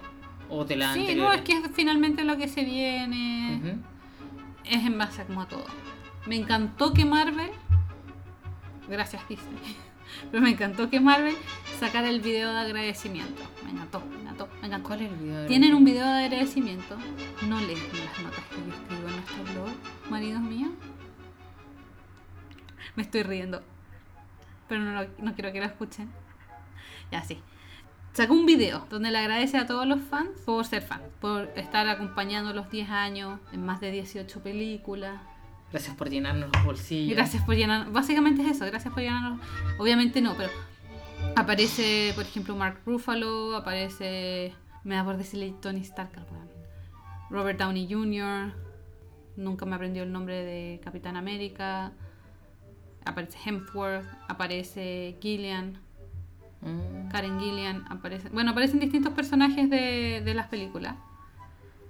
O de la sí, anterior. no, es que es finalmente lo que se viene. Es en base a como a todo. Me encantó que Marvel. Gracias, Disney. Pero me encantó que Marvel sacara el video de agradecimiento. Me encantó, me encantó, me encantó. ¿Cuál es el video? de- Tienen un video de agradecimiento. No leen las notas que yo escribo en nuestro blog, maridos míos. Me estoy riendo. Pero no, no quiero que lo escuchen. Ya sí. Sacó un video donde le agradece a todos los fans por ser fan, por estar acompañando los 10 años en más de 18 películas. Gracias por llenarnos los bolsillos. Gracias por llenar. Básicamente es eso, gracias por llenarnos. Obviamente no, pero aparece, por ejemplo, Mark Ruffalo, aparece. Me da por decirle Tony Stark. Robert Downey Jr., nunca me aprendió el nombre de Capitán América. Aparece Hemsworth, aparece Gillian, Mm. Karen Gillian, aparece. Bueno, aparecen distintos personajes de, de las películas.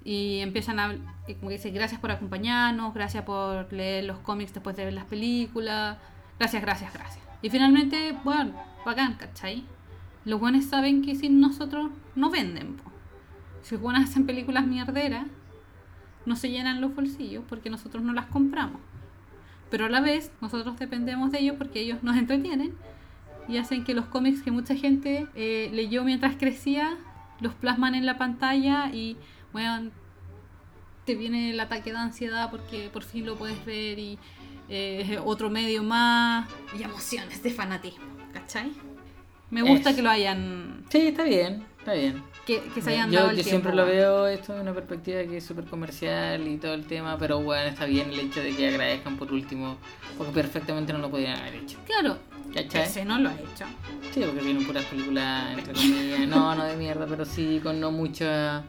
Y empiezan a. y Como dice, gracias por acompañarnos, gracias por leer los cómics después de ver las películas. Gracias, gracias, gracias. Y finalmente, bueno, bacán, ¿cachai? Los buenos saben que sin nosotros no venden. po. Si los buenos hacen películas mierderas, no se llenan los bolsillos porque nosotros no las compramos. Pero a la vez, nosotros dependemos de ellos porque ellos nos entretienen y hacen que los cómics que mucha gente eh, leyó mientras crecía los plasman en la pantalla y bueno, te viene el ataque de ansiedad porque por fin lo puedes ver y eh, otro medio más y emociones de fanatismo, ¿cachai? Me gusta Eso. que lo hayan Sí, está bien, está bien. que, que se hayan yo dado el yo tiempo, siempre lo weón. veo esto de una perspectiva que es súper comercial y todo el tema, pero bueno, está bien el hecho de que agradezcan por último, porque perfectamente no lo podían haber hecho. Claro, ¿Cachai? ese no lo ha hecho. Sí, porque vienen puras películas, entre comillas, no, no de mierda, pero sí con no mucha,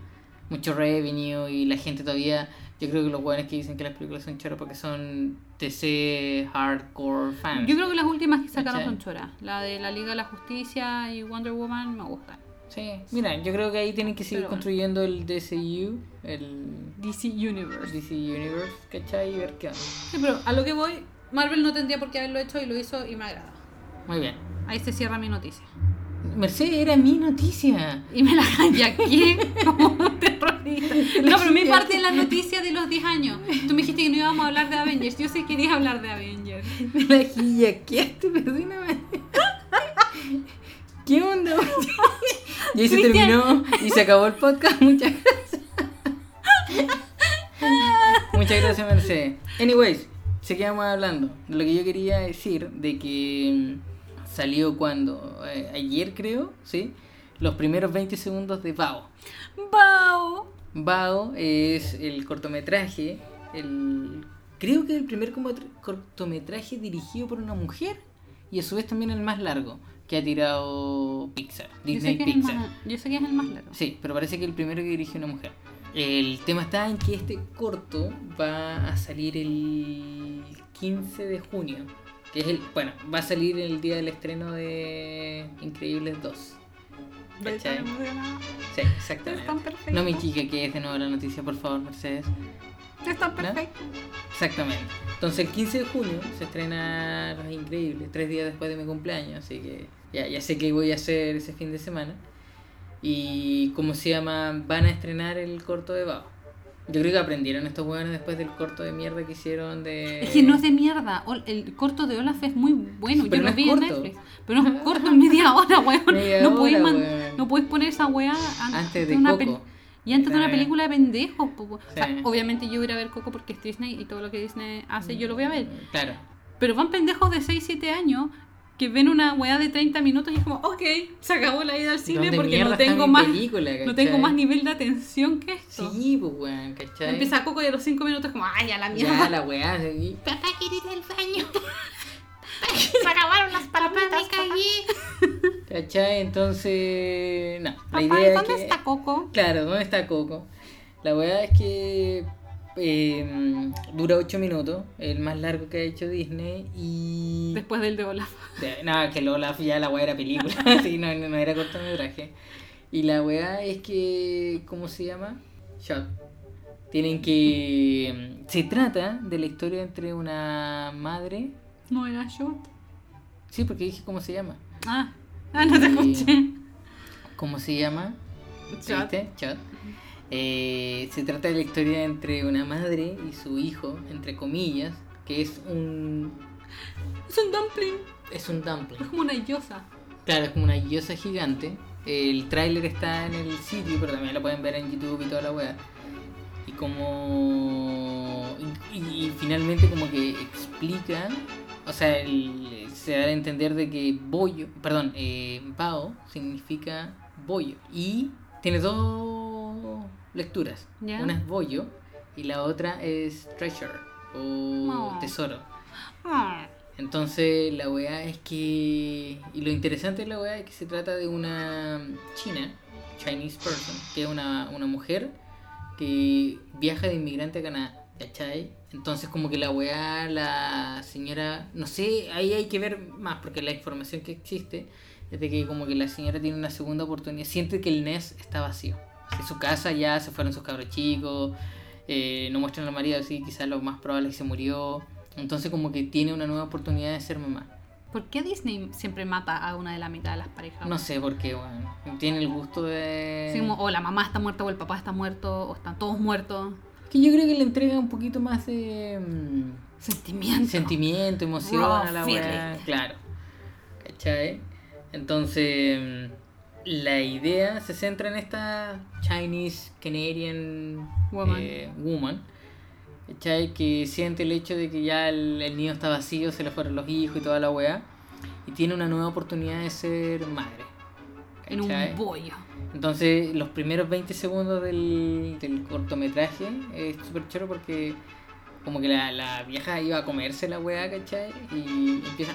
mucho revenue y la gente todavía, yo creo que los buenos que dicen que las películas son choras porque son TC hardcore fans. Yo creo que las últimas que sacaron ¿Cachai? son choras. La de la Liga de la Justicia y Wonder Woman me gustan. Sí, mira, yo creo que ahí tienen que seguir Pero bueno. construyendo el DCU, el DC Universe. DC Universe, ¿cachai? Y ver qué onda. Sí, pero a lo que voy, Marvel no tendría por qué haberlo hecho y lo hizo y me agrada. Muy bien. Ahí se cierra mi noticia. Mercedes, era mi noticia. Y me la aquí como un terrorista. No, pero mi parte es la noticia de los 10 años. Tú me dijiste que no íbamos a hablar de Avengers. Yo sí quería hablar de Avengers. Me la gillaqueaste, perdóname. ¿Qué onda? Y ahí se terminó y se acabó el podcast. Muchas gracias. Muchas gracias, Mercedes. Anyways, seguíamos hablando de lo que yo quería decir, de que salió cuando, Eh, ayer creo, ¿sí? Los primeros 20 segundos de Bao. ¡Bao! Bao es el cortometraje, el creo que el primer cortometraje dirigido por una mujer y a su vez también el más largo que ha tirado Pixar, Yo Disney sé, que Pixar. más, yo sé que es el más largo. Sí, pero parece que el primero que dirigió una mujer. El tema está en que este corto va a salir el 15 de junio, que es el, bueno, va a salir el día del estreno de Increíbles 2. ¿Cachai? Sí, exactamente. No me chica que es de nuevo la noticia, por favor, Mercedes. Es tan perfecto. Exactamente. Entonces el 15 de junio se estrena Los Increíbles, tres días después de mi cumpleaños, así que ya, ya sé qué voy a hacer ese fin de semana. Y, ¿cómo se llama? Van a estrenar el corto de Bao. Yo creo que aprendieron estos hueones después del corto de mierda que hicieron de... Es que no es de mierda. El corto de Olaf es muy bueno. Pero Yo no lo es vi corto. en Netflix. Pero no es corto, es media hora, weón. Media no, podéis hora, man- weón. no podéis poner esa weá an- Antes de una Coco. Y antes de una Era- película de pendejos. po, po. O sea, Sí. obviamente yo voy a ver Coco porque es Disney y todo lo que Disney hace yo lo voy a ver. Claro. Pero van pendejos de 6, 7 años que ven una weá de 30 minutos y es como, ok, se acabó la ida al cine ¿Dónde porque no tengo más película, no tengo más nivel de atención que esto. Sí, pues, weón, ¿cachai? Empieza Coco y a los 5 minutos es como, ay, a la mierda. Ya, la weá, sí. Papá, quiero ir al baño. Se acabaron las palomitas, me caí. ¿Cachai? Entonces, no. La Papá, idea ¿dónde es que... está Coco? Claro, ¿dónde está Coco? La weá es que eh, dura 8 minutos, el más largo que ha hecho Disney y... Después del de Olaf. Nada, que el Olaf ya la weá era película, sí, no, no, no era cortometraje. Y la weá es que, ¿cómo se llama? Shot. Tienen que... Se trata de la historia entre una madre... No era Shot. Sí, porque dije cómo se llama. Ah, ah no te escuché. ¿Cómo se llama? Shot. ¿Viste? Shot. Eh, se trata de la historia entre una madre y su hijo, entre comillas, que es un Es un dumpling. es un dumpling. Es como una yosa. Claro, es como una guiosa gigante. El tráiler está en el sitio, pero también lo pueden ver en YouTube y toda la weá. Y como... Y, y- y finalmente como que explica, o sea, el- se da a entender de que bollo, perdón, eh, bao significa bollo. Y tiene dos lecturas. Ya. Una es bollo y la otra es treasure o No. tesoro. Ah, Entonces la weá es que... Y lo interesante de la weá es que se trata de una china, Chinese person, que es una, una mujer que viaja de inmigrante a Canadá, ¿cachai? Entonces como que la weá, la señora, no sé, ahí hay que ver más porque la información que existe es de que como que la señora tiene una segunda oportunidad, siente que el NES está vacío. Que su casa ya se fueron sus cabros chicos, eh, no muestran al marido así, quizás lo más probable es que se murió. Entonces como que tiene una nueva oportunidad de ser mamá. ¿Por qué Disney siempre mata a una de la mitad de las parejas? No sé por qué, bueno, tiene el gusto de... Como, o la mamá está muerta, o el papá está muerto, o están todos muertos. Que yo creo que le entrega un poquito más de mm, Sentimiento. sentimiento, emoción Raw a la feeling. Claro. ¿Cachai? Entonces, mm, la idea se centra en esta Chinese Canadian Woman. eh, woman, ¿cachai? Que siente el hecho de que ya el, el niño está vacío, se le fueron los hijos y toda la weá. Y tiene una nueva oportunidad de ser madre. En un bollo. Entonces, los primeros 20 segundos del, del cortometraje es súper choro porque como que la, la vieja iba a comerse la weá, ¿cachai? Y empieza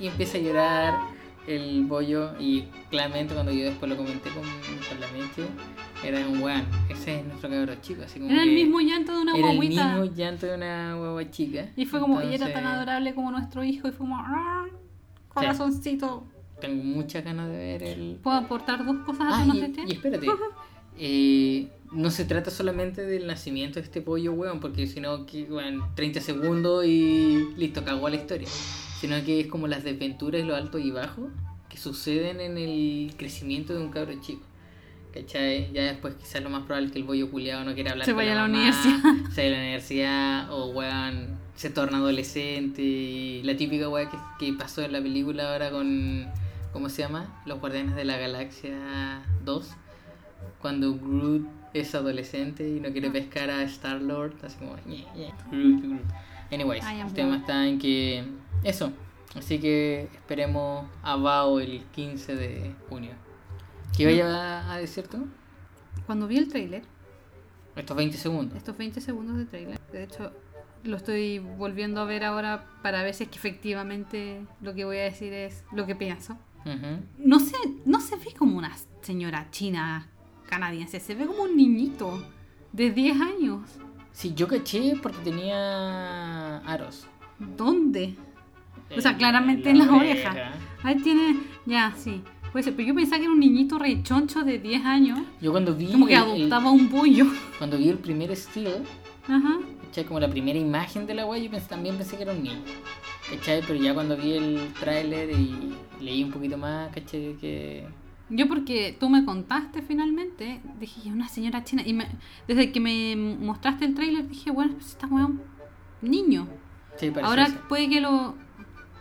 y empieza a llorar el bollo y claramente cuando yo después lo comenté con, con la mente era un weón, ese es nuestro cabrón chico, así como Era el mismo llanto de una era el mismo llanto de una guagua chica. Y fue como, y era tan Entonces, adorable como nuestro hijo, y fue como, "Ah, corazoncito. Tengo muchas ganas de ver el, ¿Puedo aportar dos cosas a Ah, no y, y espérate. eh, no se trata solamente del nacimiento de este pollo, weón, porque si no, que, weón, 30 segundos y listo, cagó la historia. Sino que es como las desventuras los altos y bajos que suceden en el crecimiento de un cabro chico. ¿Cachai? Ya después quizás lo más probable es que el bollo culiado no quiera hablar Se con vaya la a la mamá, universidad. Se vaya a la universidad o weón se torna adolescente y la típica weá que, que pasó en la película ahora con ¿cómo se llama? Los Guardianes de la Galaxia 2 cuando Groot es adolescente y no quiere pescar a Star Lord así como "Ñe, Ñe, Groot, Groot". Anyways, el tema está en que eso, así que esperemos a Bao el 15 de junio. ¿Qué vaya a decir tú? Cuando vi el trailer, Estos 20 segundos. estos 20 segundos de trailer, de hecho, lo estoy volviendo a ver ahora para ver si es que efectivamente lo que voy a decir es lo que pienso. Ujú. No se, no se ve como una señora china canadiense, se ve como un niñito de 10 años. Sí, yo caché porque tenía aros. ¿Dónde? O sea, En- claramente en en la las oreja. orejas. Ahí tiene, ya, sí. Puede ser, pero yo pensaba que era un niñito rechoncho de 10 años, Yo cuando vi como que el- adoptaba un pollo. cuando vi el primer still, Ajá. ¿cachai? Como la primera imagen de la wea, yo pensé- también pensé que era un niño. ¿Cachai? Pero ya cuando vi el tráiler y leí un poquito más, ¿cachai? Que Yo porque tú me contaste finalmente, dije, "Ya, una señora china. Y me- desde que me mostraste el tráiler dije, bueno, pues esta weón, niño. Sí, parece Ahora eso. puede que lo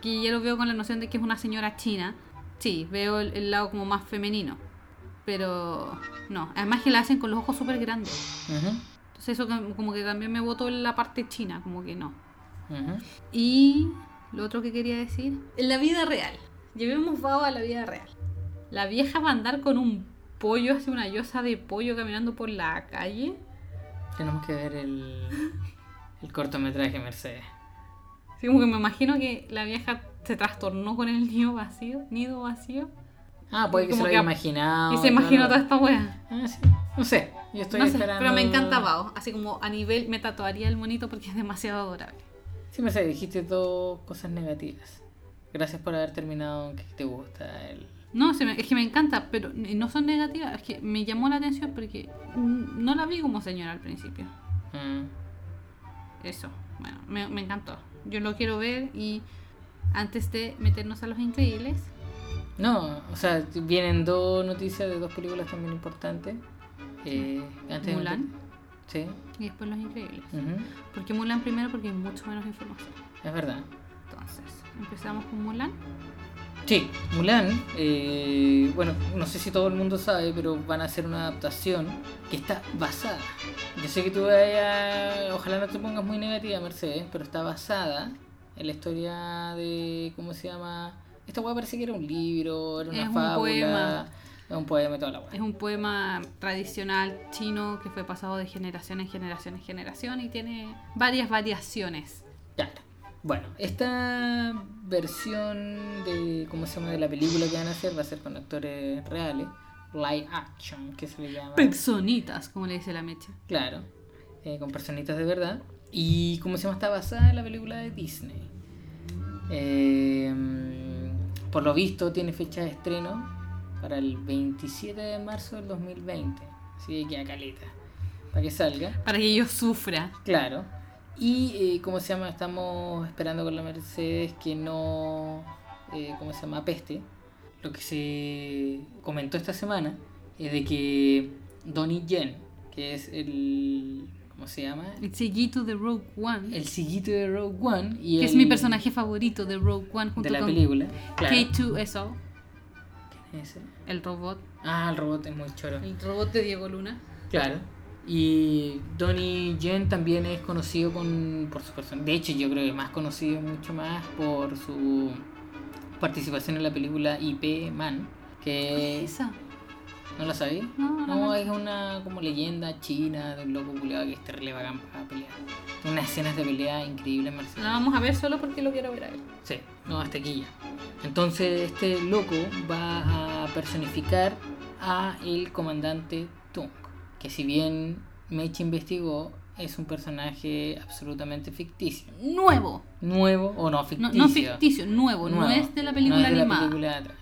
que ya lo veo con la noción de que es una señora china. Sí, veo el, el lado como más femenino. Pero no, además que la hacen con los ojos súper grandes. Ujú, Entonces eso como- que también me votó en la parte china, como que no. ujú. Y lo otro que quería decir, en la vida real, llevemos Bao a la vida real. La vieja va a andar con un pollo, hace una llosa de pollo caminando por la calle. Tenemos que ver el, el cortometraje Mercedes. Así como que me imagino que la vieja se trastornó con el nido vacío, nido vacío. Ah, puede que se lo haya imaginado. y se imaginó toda esta wea. Ah, sí. No sé, yo estoy No sé, esperando. pero me encanta Bao. Así como a nivel me tatuaría el monito porque es demasiado adorable. Sí, Mercedes, dijiste dos cosas negativas. Gracias por haber terminado que te gusta el... No, se me- es que me encanta, pero no son negativas. Es que me llamó la atención porque no la vi como señora al principio. Mm, Eso, bueno, me, me encantó. Yo lo quiero ver y antes de meternos a los increíbles, No, o sea, vienen dos noticias de dos películas también importantes. Eh, antes Mulan. Sí. y después los increíbles. ujú, ¿Por qué Mulan primero? Porque hay mucho menos información. Es verdad. Entonces, empezamos con Mulan. Sí, Mulan, eh, bueno, no sé si todo el mundo sabe, pero van a hacer una adaptación que está basada. Yo sé que tú vayas, ojalá no te pongas muy negativa, Mercedes, pero está basada en la historia de, ¿cómo se llama? Esta weá parece que era un libro, era una Es un fábula, poema. era un poema toda la Es un poema tradicional chino que fue pasado de generación en generación en generación y tiene varias variaciones. Claro. Bueno, esta versión de, ¿cómo se llama? De la película que van a hacer va a ser con actores reales, live action, que se le llama. Personitas, como le dice la mecha. Claro, eh, con personitas de verdad. Y como se llama, está basada en la película de Disney. Eh, por lo visto, tiene fecha de estreno para el 27 de marzo del 2020. Así que queda caleta. Para que salga. Para que yo sufra. Claro. Y, eh, ¿cómo se llama? Estamos esperando con la Mercedes que no, eh, ¿cómo se llama? Peste. Lo que se comentó esta semana es de que Donnie Yen, que es el, ¿cómo se llama? El sellito de Rogue One. El sillito de Rogue One. Y que es el- mi personaje favorito de Rogue One junto de la con película. Claro. K2SO, ¿Quién es ese? el robot. Ah, el robot es muy choro. El robot de Diego Luna. Claro. Y Donnie Yen también es conocido con, por su persona. De hecho, yo creo que más conocido mucho más por su participación en la película IP Man. Que Esa. ¿No la sabí? No, no, no. es una como leyenda china de un loco culiado que es terrible bacán para pelear. Tiene unas escenas de pelea increíbles, Marcelo. La vamos a ver solo porque lo quiero ver a él. Sí, no, hasta aquí ya. Entonces este loco va a personificar a el comandante Tung, que si bien Meche investigó, es un personaje absolutamente ficticio. Nuevo. Nuevo o no ficticio. no ficticio, nuevo. No es de la película No es de la animada. película de atrás.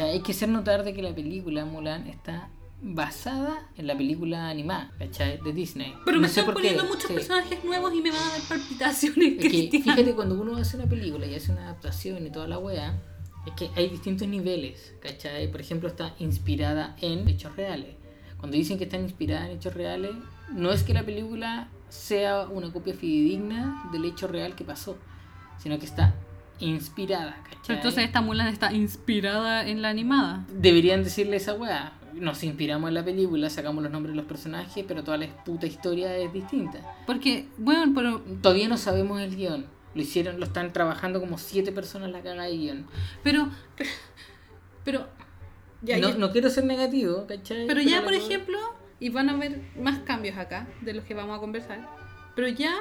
Hay que hacer notar de que la película Mulan está basada en la película animada, ¿cachai? De Disney. Pero No me están qué, poniendo muchos sí. personajes nuevos y me van a dar palpitaciones, Es que fíjate, cuando uno hace una película y hace una adaptación y toda la wea, es que hay distintos niveles, ¿cachai? Por ejemplo, está inspirada en hechos reales. Cuando dicen que está inspirada en hechos reales, no es que la película sea una copia fidedigna del hecho real que pasó, sino que está inspirada, Pero ¿cachai? entonces esta Mulan está inspirada en la animada. Deberían decirle esa weá. Nos inspiramos en la película, sacamos los nombres de los personajes, pero toda la puta historia es distinta. Porque, bueno, pero Todavía no sabemos el guion. Lo hicieron, lo están trabajando como siete personas la caga de guion. Pero, pero, ya, no, ya- no quiero ser negativo, ¿cachai? pero ya, por ejemplo, y van a haber más cambios acá, de los que vamos a conversar, pero ya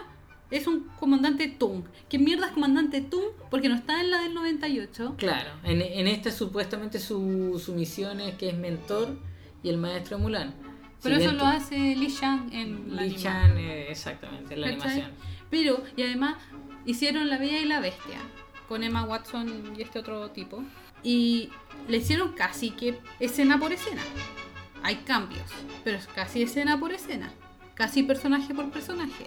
es un comandante Tung. ¿Qué mierda es comandante Tung? Porque no está en la del 98. Claro, en, en esta supuestamente su, su misión es que es mentor y el maestro Mulan. Pero Si eso lo hace Li Shang en la Li. Chan, eh, exactamente, en la ¿Cachai? animación. Pero, y además, hicieron La Bella y la Bestia con Emma Watson y este otro tipo. Y le hicieron casi que escena por escena. Hay cambios, pero es casi escena por escena. Casi personaje por personaje.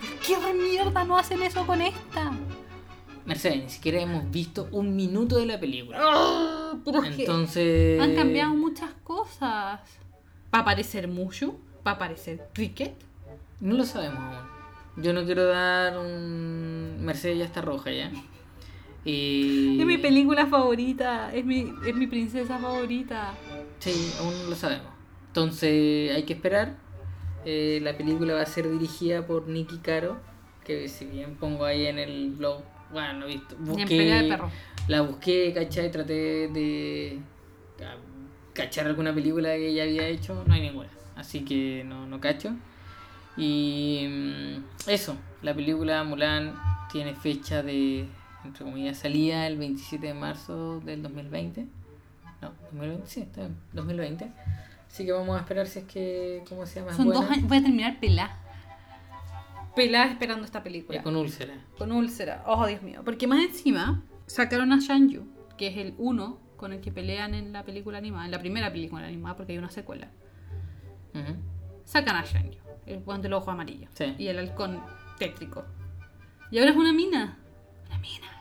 ¿Por qué mierda no hacen eso con esta? Mercedes, ni siquiera hemos visto un minuto de la película. ¡Ah! Pero es que Entonces. han cambiado muchas cosas. Va a aparecer Mushu, va a aparecer Cricket. No lo sabemos aún. Yo no quiero dar un. Mercedes ya está roja ya. Y. Es mi película favorita, es mi, es mi princesa favorita. Sí, aún no lo sabemos. Entonces hay que esperar. Eh, la película va a ser dirigida por Nicky Caro. Que si bien pongo ahí en el blog. Bueno, no he visto. Pelea de Busqué, perro. la busqué, ¿cachai? Traté de ca- cachar alguna película que ella había hecho. No hay ninguna. Así que no, no cacho. Y mm, eso, la película Mulan tiene fecha de, entre comillas, salida el 27 de marzo del 2020. No, 2020, sí, está bien, 2020. Así que vamos a esperar si es que, ¿cómo se llama? Son dos años, voy a terminar pelá. Pelá esperando esta película. Eh, con úlcera. con úlcera. Oh, Dios mío. Porque más encima sacaron a Shanju, que es el uno con el que pelean en la película animada, en la primera película animada, porque hay una secuela. Sacan a Shanju, el guante del ojo amarillo. Sí. Y el halcón tétrico. Y ahora es una mina. Una mina.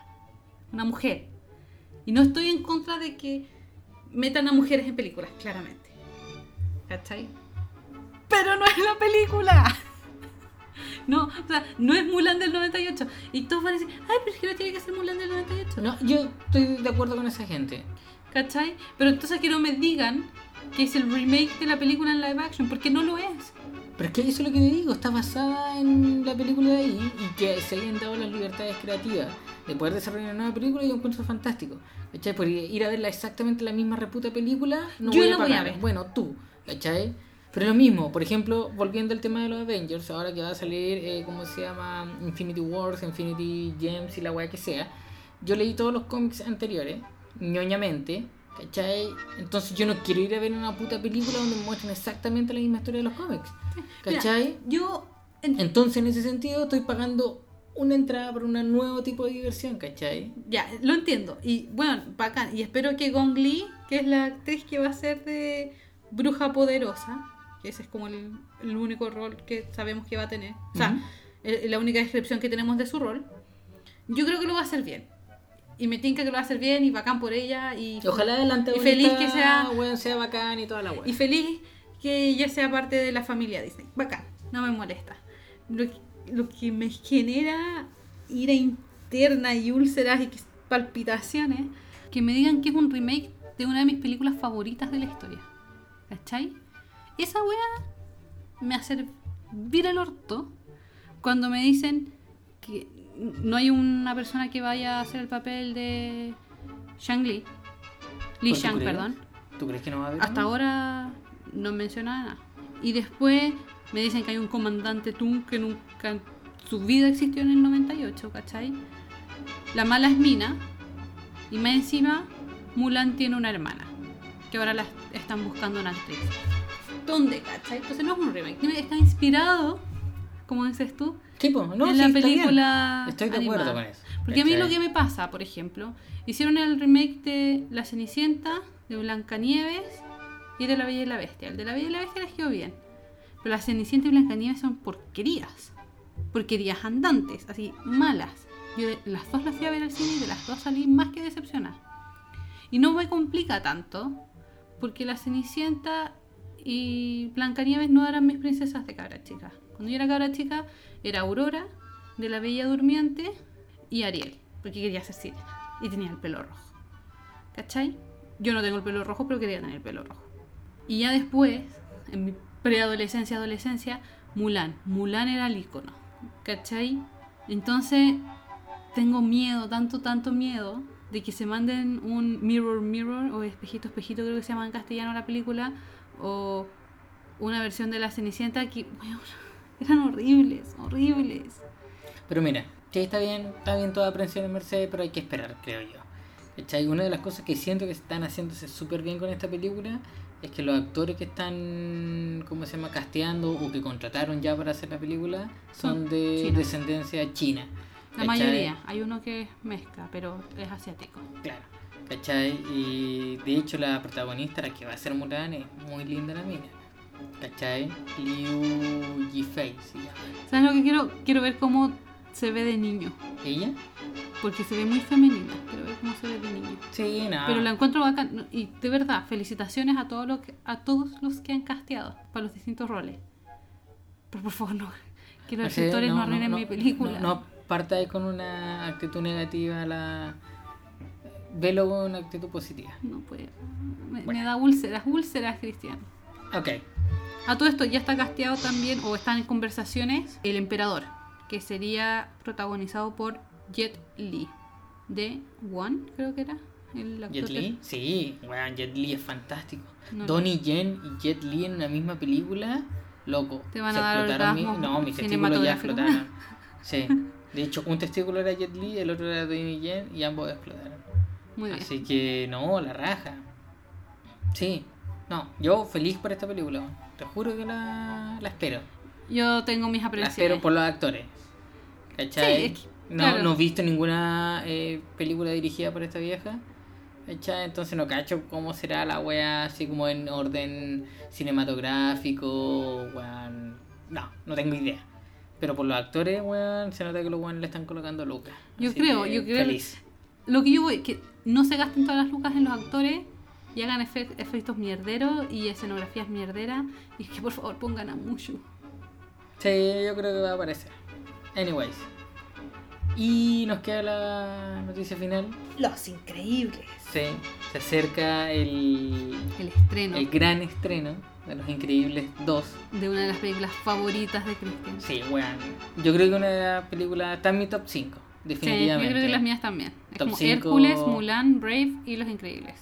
Una mujer. Y no estoy en contra de que metan a mujeres en películas, claramente. ¿Cachai? Pero no es la película. No, o sea, no es Mulan del 98. Y todos van a decir, ay, pero es que no tiene que ser Mulan del 98. No, yo estoy de acuerdo con esa gente. ¿Cachai? Pero entonces que no me digan que es el remake de la película en live action, porque no lo es. Pero es que eso es lo que te digo, está basada en la película de ahí y que se hayan dado las libertades creativas de poder desarrollar una nueva película y yo encuentro fantástico. ¿Cachai? Porque ir a verla exactamente la misma reputa película, no Yo voy la a voy a pagar. ver. Bueno, tú, ¿cachai? Pero lo mismo, por ejemplo, volviendo al tema de los Avengers, ahora que va a salir, eh, ¿cómo se llama? Infinity Wars, Infinity Gems y la weá que sea. Yo leí todos los cómics anteriores, ñoñamente, ¿cachai? Entonces yo no quiero ir a ver una puta película donde me muestren exactamente la misma historia de los cómics, Mira, ¿cachai? yo. en- Entonces, en ese sentido, estoy pagando una entrada para un nuevo tipo de diversión, ¿cachai? Ya, lo entiendo. Y bueno, bacán. Y espero que Gong Li, que es la actriz que va a ser de Bruja Poderosa, que ese es como el, el único rol que sabemos que va a tener. O sea, el- la única descripción que tenemos de su rol. Yo creo que lo va a hacer bien. Y me tinca que lo va a hacer bien y bacán por ella. Y, Y Ojalá adelante Y feliz que sea- weón, sea bacán y toda la y weá. feliz que ella sea parte de la familia Disney. Bacán, no me molesta. Lo que, lo que me genera ira interna y úlceras y palpitaciones, que me digan que es un remake de una de mis películas favoritas de la historia. ¿Cachai? Esa wea me hace vir el orto cuando me dicen que no hay una persona que vaya a hacer el papel de Shang-Li. Li ¿Por qué Shang, crees? perdón. ¿Tú crees que no va a haber? Hasta ahora no menciona nada. Y después me dicen que hay un comandante Tung que nunca en su vida existió en el 98, ¿cachai? La mala es Mina. Y más encima, Mulan tiene una hermana. Que ahora la están buscando una actriz. ¿Dónde, cachai? Entonces no es un remake. Está inspirado, como dices tú, No, en sí, la película. Estoy de animada. acuerdo con eso. Porque a mí lo que me pasa, por ejemplo, hicieron el remake de La Cenicienta, de Blancanieves y de La Bella y la Bestia. El de La Bella y la Bestia les quedó bien. Pero La Cenicienta y Blancanieves son porquerías. Porquerías andantes, así, malas. Yo de las dos las fui a ver al cine y de las dos salí más que decepcionada. Y no me complica tanto, porque La Cenicienta y Blancanieves no eran mis princesas de cabra chica. Cuando yo era cabra chica, era Aurora, de la Bella Durmiente, y Ariel, porque quería ser sirena. Y tenía el pelo rojo. ¿Cachai? Yo no tengo el pelo rojo, pero quería tener el pelo rojo. Y ya después, en mi preadolescencia, adolescencia, Mulan. Mulan era el icono. ¿Cachai? Entonces, tengo miedo, tanto, tanto miedo, de que se manden un Mirror Mirror o Espejito Espejito, creo que se llama en castellano la película, o una versión de La Cenicienta que, eran horribles, horribles. Pero mira, sí, está bien, está bien toda aprensión en Mercedes, pero hay que esperar, creo yo. ¿Cachai? Una de las cosas que siento que están haciéndose súper bien con esta película es que los actores que están, ¿cómo se llama?, casteando o que contrataron ya para hacer la película son de descendencia china. La mayoría, hay uno que es mezcla, pero es asiático. Claro, ¿cachai? Y de hecho la protagonista, la que va a ser Mulan, es muy linda la mina. ¿Cachai? Liu Yifei se llama. ¿Sabes lo que quiero? Quiero ver cómo se ve de niño, ¿Ella? porque se ve muy femenina. Quiero ver como se ve de niño. Sí, nada. Pero la encuentro bacán. no, Y de verdad, felicitaciones a todos los que, a todos los que han casteado para los distintos roles. Pero por favor, no. Que los No sé, actores no, arruinen mi película. No, no partáis con una actitud negativa, la... velo con una actitud positiva. No puede. Me, Bueno. me da úlceras, úlceras, Cristian. Ok. A todo esto ya está casteado también, o están en conversaciones, El Emperador, que sería protagonizado por Jet Li, de One, creo que era. El actor Jet que- Li, sí, weón, Jet Li es fantástico. No. Donnie Yen y Jet Li en una misma película, loco. Te van se a dar explotaron orgasmos No, mis testículos ya explotaron. Sí. De hecho, un testículo era Jet Li, el otro era Donnie Yen y ambos explotaron. Muy bien. Así que, no, la raja. Sí. No, yo feliz por esta película. Te juro que la, la espero. Yo tengo mis La apreciaciones. espero por los actores. ¿Cachai? Sí, es que, no, claro. no he visto ninguna eh, película dirigida por esta vieja. ¿Cachai? Entonces no cacho cómo será la wea así como en orden cinematográfico. Weón. No, no tengo idea. Pero por los actores, weón, se nota que los weones le están colocando lucas. Yo creo, yo creo- Feliz. Lo que yo voy, que no se gasten todas las lucas en los actores y hagan efe- efectos mierderos y escenografías mierderas. Y que por favor pongan a Mushu. Sí, yo creo que va a aparecer. Anyways. Y nos queda la noticia final. Los increíbles. Sí, se acerca el, El estreno el gran estreno de Los Increíbles 2. de una de las películas favoritas de Christian. Sí, weón. Yo creo que una de las películas está en mi top 5, Sí, yo definitivamente. creo que las mías también. Es Top como cinco. Hércules, Mulan, Brave y Los Increíbles.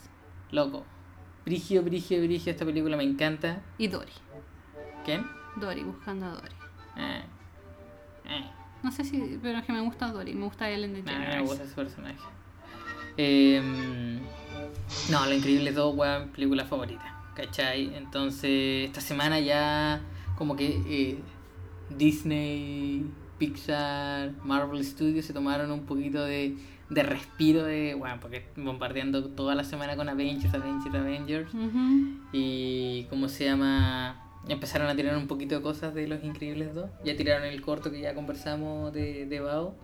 Loco. Brigio, brigio, brigio, esta película me encanta. Y Dory. ¿Quién? Dory, buscando a Dory. Eh. Eh. No sé si, pero es que me gusta Dory, me gusta Ellen no DeGeneres. me gusta ese personaje. Eh, no, Lo Increíble 2, weón, película favorita. ¿Cachai? Entonces, esta semana ya como que eh, Disney, Pixar, Marvel Studios se tomaron un poquito de, de respiro de, bueno, porque bombardeando toda la semana con Avengers, Avengers, Avengers. Y cómo se llama, empezaron a tirar un poquito de cosas de Los Increíbles 2. Ya tiraron el corto que ya conversamos de, de Bao.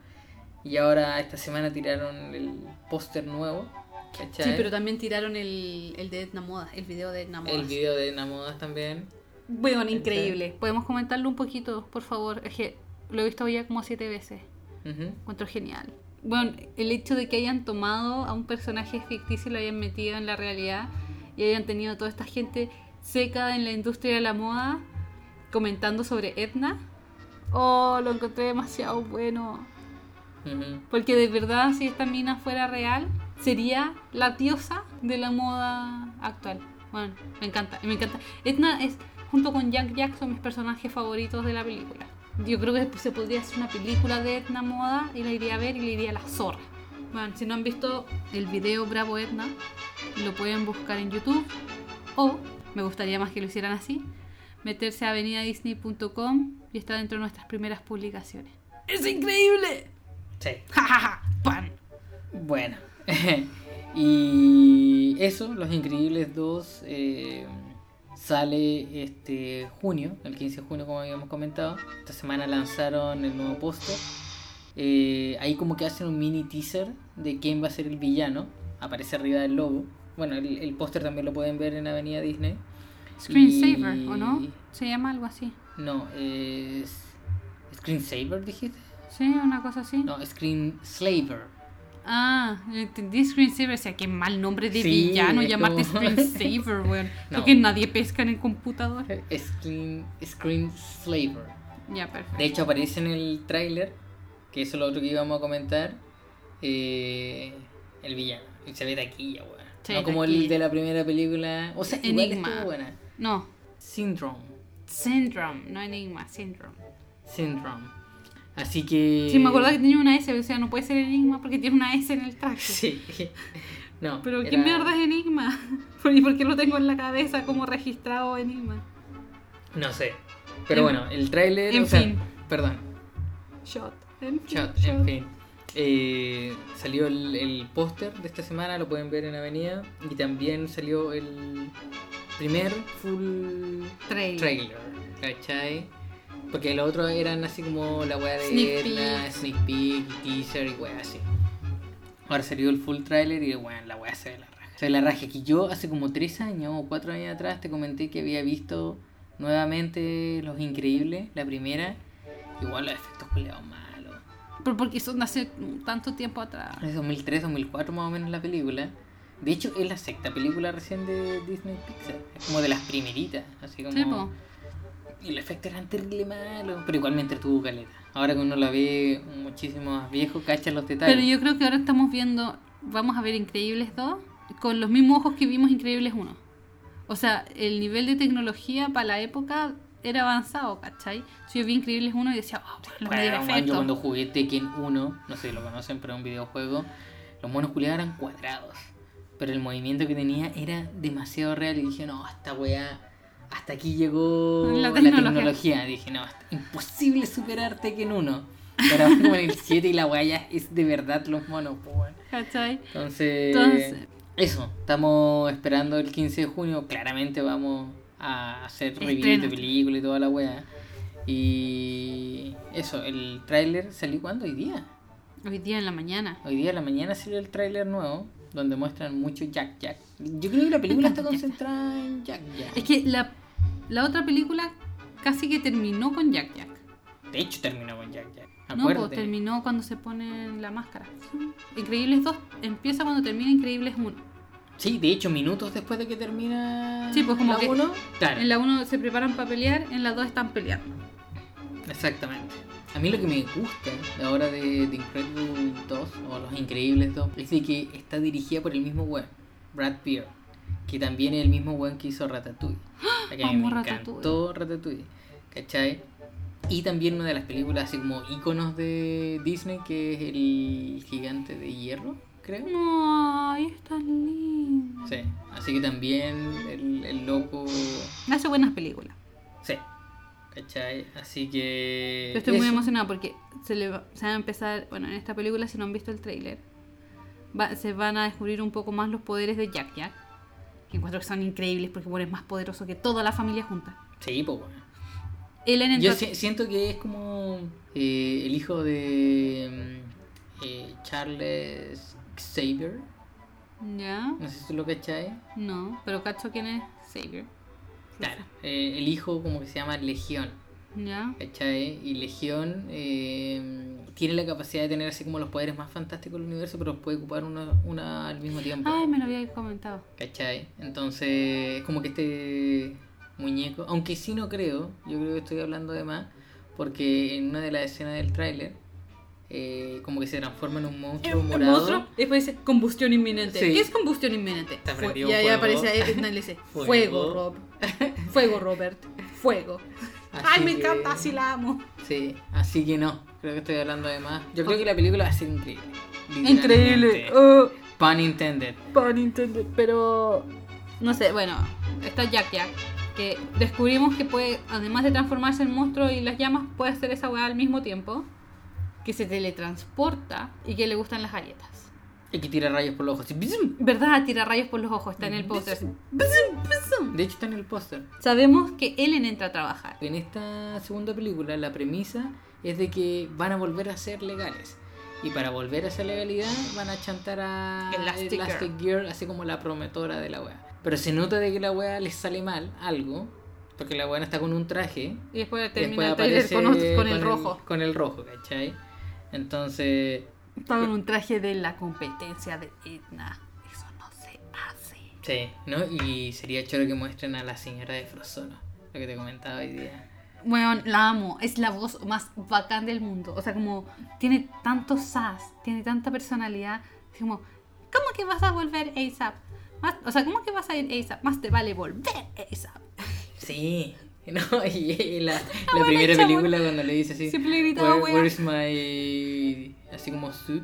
Y ahora esta semana tiraron el póster nuevo. ¿cachai? Sí, pero también tiraron el, el de Edna Moda, el video de Edna Moda. El video de Namodas también. Bueno, increíble. ¿Podemos comentarlo un poquito, por favor? Es que lo he visto ya como siete veces. Ujú. Encuentro genial. Bueno, el hecho de que hayan tomado a un personaje ficticio y lo hayan metido en la realidad y hayan tenido toda esta gente seca en la industria de la moda comentando sobre Edna. Oh, lo encontré demasiado bueno. Porque de verdad, si esta mina fuera real, sería la diosa de la moda actual. Bueno, me encanta, me encanta. Edna es, junto con Jack Jackson, mis personajes favoritos de la película. Yo creo que se podría hacer una película de Edna Moda y la iría a ver y le iría a la zorra. Bueno, si no han visto el video Bravo Edna, lo pueden buscar en YouTube. O, me gustaría más que lo hicieran así, meterse a avenidadisney.com y está dentro de nuestras primeras publicaciones. ¡Es increíble! Sí. ¡Pan! Bueno. y eso, Los Increíbles 2 eh, sale este junio, el 15 de junio como habíamos comentado. Esta semana lanzaron el nuevo póster. Eh, ahí como que hacen un mini teaser de quién va a ser el villano. Aparece arriba del logo. Bueno, el, el póster también lo pueden ver en Avenida Disney. Screensaver, Y- ¿o no? Se llama algo así. No, es... ¿Screensaver dijiste? Sí, una cosa así. No, Screenslaver. Ah, entendí Screensaver. O sea, qué mal nombre de Sí, villano llamarte como- Screensaver, weón. No. que nadie pesca en el computador. Screen, Screenslaver. Ya, perfecto. De hecho aparece en el tráiler, que eso es lo otro que íbamos a comentar, eh, el villano. Se ve taquilla, weón. Sí, no como taquilla. el de la primera película. O sea, Enigma. buena. No, Syndrome. Syndrome, no Enigma, Syndrome. Syndrome. Así que... Sí, me acuerdo que tenía una S, o sea, no puede ser Enigma porque tiene una S en el traje. Sí. No. Pero ¿qué era- mierda es Enigma? ¿Y por qué lo tengo en la cabeza como registrado Enigma? No sé. Pero En- bueno, el tráiler... en o sea, fin. Perdón. Shot. En fin, Shot, en fin. Eh, salió el, el póster de esta semana, lo pueden ver en Avenida. Y también salió el primer full Trailer. trailer, ¿cachai? Porque los otros eran así como la weá de Sneak Edna, peeks. sneak peek, teaser y weá así. Ahora salió el full trailer y bueno, la weá se ve la raja. Se ve la raja. Que yo hace como 3 años o 4 años atrás te comenté que había visto nuevamente Los Increíbles, la primera. Igual los efectos culeados malos. Pero porque son de hace tanto tiempo atrás. Es 2003, 2004 más o menos la película. De hecho, es la sexta película recién de Disney Pixar. Es como de las primeritas. Así como... Y los efectos eran terrible malos. Pero igual me entretuvo caleta. Ahora que uno la ve muchísimo más viejo, cacha los detalles. Pero yo creo que ahora estamos viendo, vamos a ver Increíbles 2 con los mismos ojos que vimos Increíbles 1. O sea, el nivel de tecnología para la época era avanzado, ¿cachai? Si yo vi Increíbles 1 y decía, oh, bueno, los Bueno, weón, yo cuando jugué Tekken 1, no sé si lo conocen, pero es un videojuego, los monos culiados eran cuadrados. Pero el movimiento que tenía era demasiado real y dije, no, esta weá, hasta aquí llegó La la tecnología. Dije, no, imposible superar Tekken 1. Pero ahora como en el 7 y la weá ya es de verdad los monos, pues weón. ¿Cachai? Entonces, Entonces- eso, estamos esperando el 15 de junio. Claramente vamos a hacer reviews de película y toda la wea. Y eso, el tráiler salió cuándo? Hoy día. Hoy día en la mañana. Hoy día en la mañana salió el tráiler nuevo, donde muestran mucho Jack Jack. Yo creo que la película está concentrada en Jack Jack. Es que la, la otra película casi que terminó con Jack Jack. De hecho, terminó con Jack Jack. No, pues Acuérdate. terminó cuando se pone la máscara. Increíbles 2 empieza cuando termina Increíbles 1. Sí, de hecho, minutos después de que termina Sí, pues como la que 1. Claro. En la 1 se preparan para pelear, en la 2 están peleando. Exactamente. A mí lo que me gusta ahora de The Incredible 2 o Los Increíbles 2 es de que está dirigida por el mismo weón, Brad Pitt, que también es el mismo weón que hizo Ratatouille. A que a mí Amo me Ratatouille. encantó Ratatouille, ¿cachai? Y también una de las películas así como íconos de Disney que es El Gigante de Hierro, creo. Ay, es tan lindo. Sí, así que también el, el loco... Hace buenas películas. Sí, ¿cachai? Así que... Yo estoy muy eso. emocionada porque se, le va, se va a empezar, bueno, en esta película, si no han visto el tráiler, va- se van a descubrir un poco más los poderes de Jack Jack, que encuentro que son increíbles porque bueno, es más poderoso que toda la familia junta. Sí, pues bueno. Yo si- siento que es como eh, el hijo de mm, eh, Charles Xavier. ¿Ya? No sé si tú lo cachai. No, pero cacho quién es Xavier. Claro. eh, el hijo como que se llama Legión. ¿Ya? ¿Cachai? Y Legión eh, tiene la capacidad de tener así como los poderes más fantásticos del universo, pero puede ocupar una, una al mismo tiempo. Ay, me lo había comentado. ¿Cachai? Entonces, es como que este muñeco, aunque sí no creo, yo creo que estoy hablando de más, porque en una de las escenas del tráiler, eh, como que se transforma en un monstruo morado. monstruo, después dice combustión inminente. Sí. ¿Qué es combustión inminente? Está Fue- prendido y ahí fuego. aparece ahí, y le dice, Fuego. fuego, Rob. Fuego, Robert. Fuego. Así Ay, me que- encanta, así la amo. Sí, así que no, creo que estoy hablando de más. Yo creo que la película va a ser increíble. Increíble. Oh, Pun intended. para Nintendo. Pero, no sé, bueno, está Jack Jack. Que descubrimos que puede, además de transformarse en monstruo y las llamas, puede hacer esa weá al mismo tiempo. Que se teletransporta y que le gustan las galletas. Y que tira rayos por los ojos. ¿Verdad? Tira rayos por los ojos, está en el póster. De hecho, está en el póster. Sabemos que Ellen entra a trabajar. En esta segunda película, la premisa es de que van a volver a ser legales. Y para volver a esa legalidad, van a chantar a Elastic Elastic Girl, así como la promotora de la wea. Pero se nota de que la wea les sale mal algo, porque la wea está con un traje. Y después y termina después el trailer aparece con, otro- con el rojo. Con el rojo, ¿cachai? Entonces, Estaba en un traje de la competencia de Edna. Eso no se hace. sí, ¿no? Y sería choro que muestren a la señora de Frozono, lo que te comentaba hoy día. Bueno, la amo. Es la voz más bacán del mundo. O sea, como tiene tanto sass, tiene tanta personalidad. Es como, ¿cómo que vas a volver ASAP? Más, o sea, ¿cómo que vas a ir ASAP? Más te vale volver ASAP. Sí, no, y la, la bueno, primera chabón. película cuando le dice así, Siempre gritaba, "Where- wea". where's my, así como suit,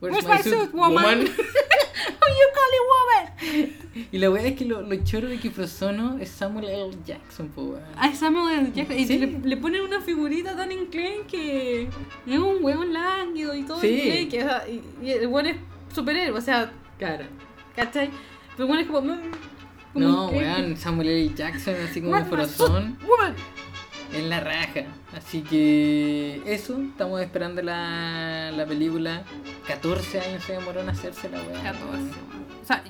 Where's my suit, woman? oh, you call it woman. Y la wea es que lo, lo choro de que Frozono es Samuel L. Jackson, po, wea. A Samuel L. Jackson. Y Sí. le, le ponen una figurita tan enclenque. Es un hueón lánguido y todo Sí. O sea, y, y el hueón es superhéroe. O sea, Cara. ¿cachai? Pero el hueón es como. No, weón, Samuel L. Jackson así como suit, woman? En la raja. Así que eso, estamos esperando la, la película. 14 años se demoró en hacerse la weá. 14. O sea,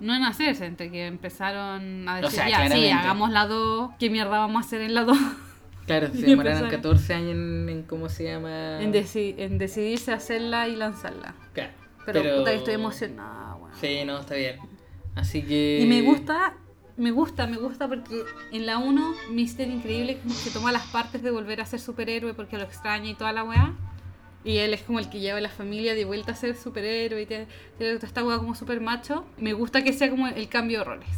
no en hacerse, entre que empezaron a O decir, sea, ya, sí, hagamos la 2, ¿qué mierda vamos a hacer en la 2? Claro, se demoraron empezaron. 14 años en, en cómo se llama. en, deci- en decidirse hacerla y lanzarla. Claro, Pero, puta que estoy emocionada, weón. Sí, no, está bien. Así que. Y me gusta, me gusta, me gusta porque en la 1 Mister Increíble como que toma las partes de volver a ser superhéroe porque lo extraña y toda la weá. Y él es como el que lleva a la familia de vuelta a ser superhéroe y tiene, toda esta weá como super macho. Me gusta que sea como el cambio de roles.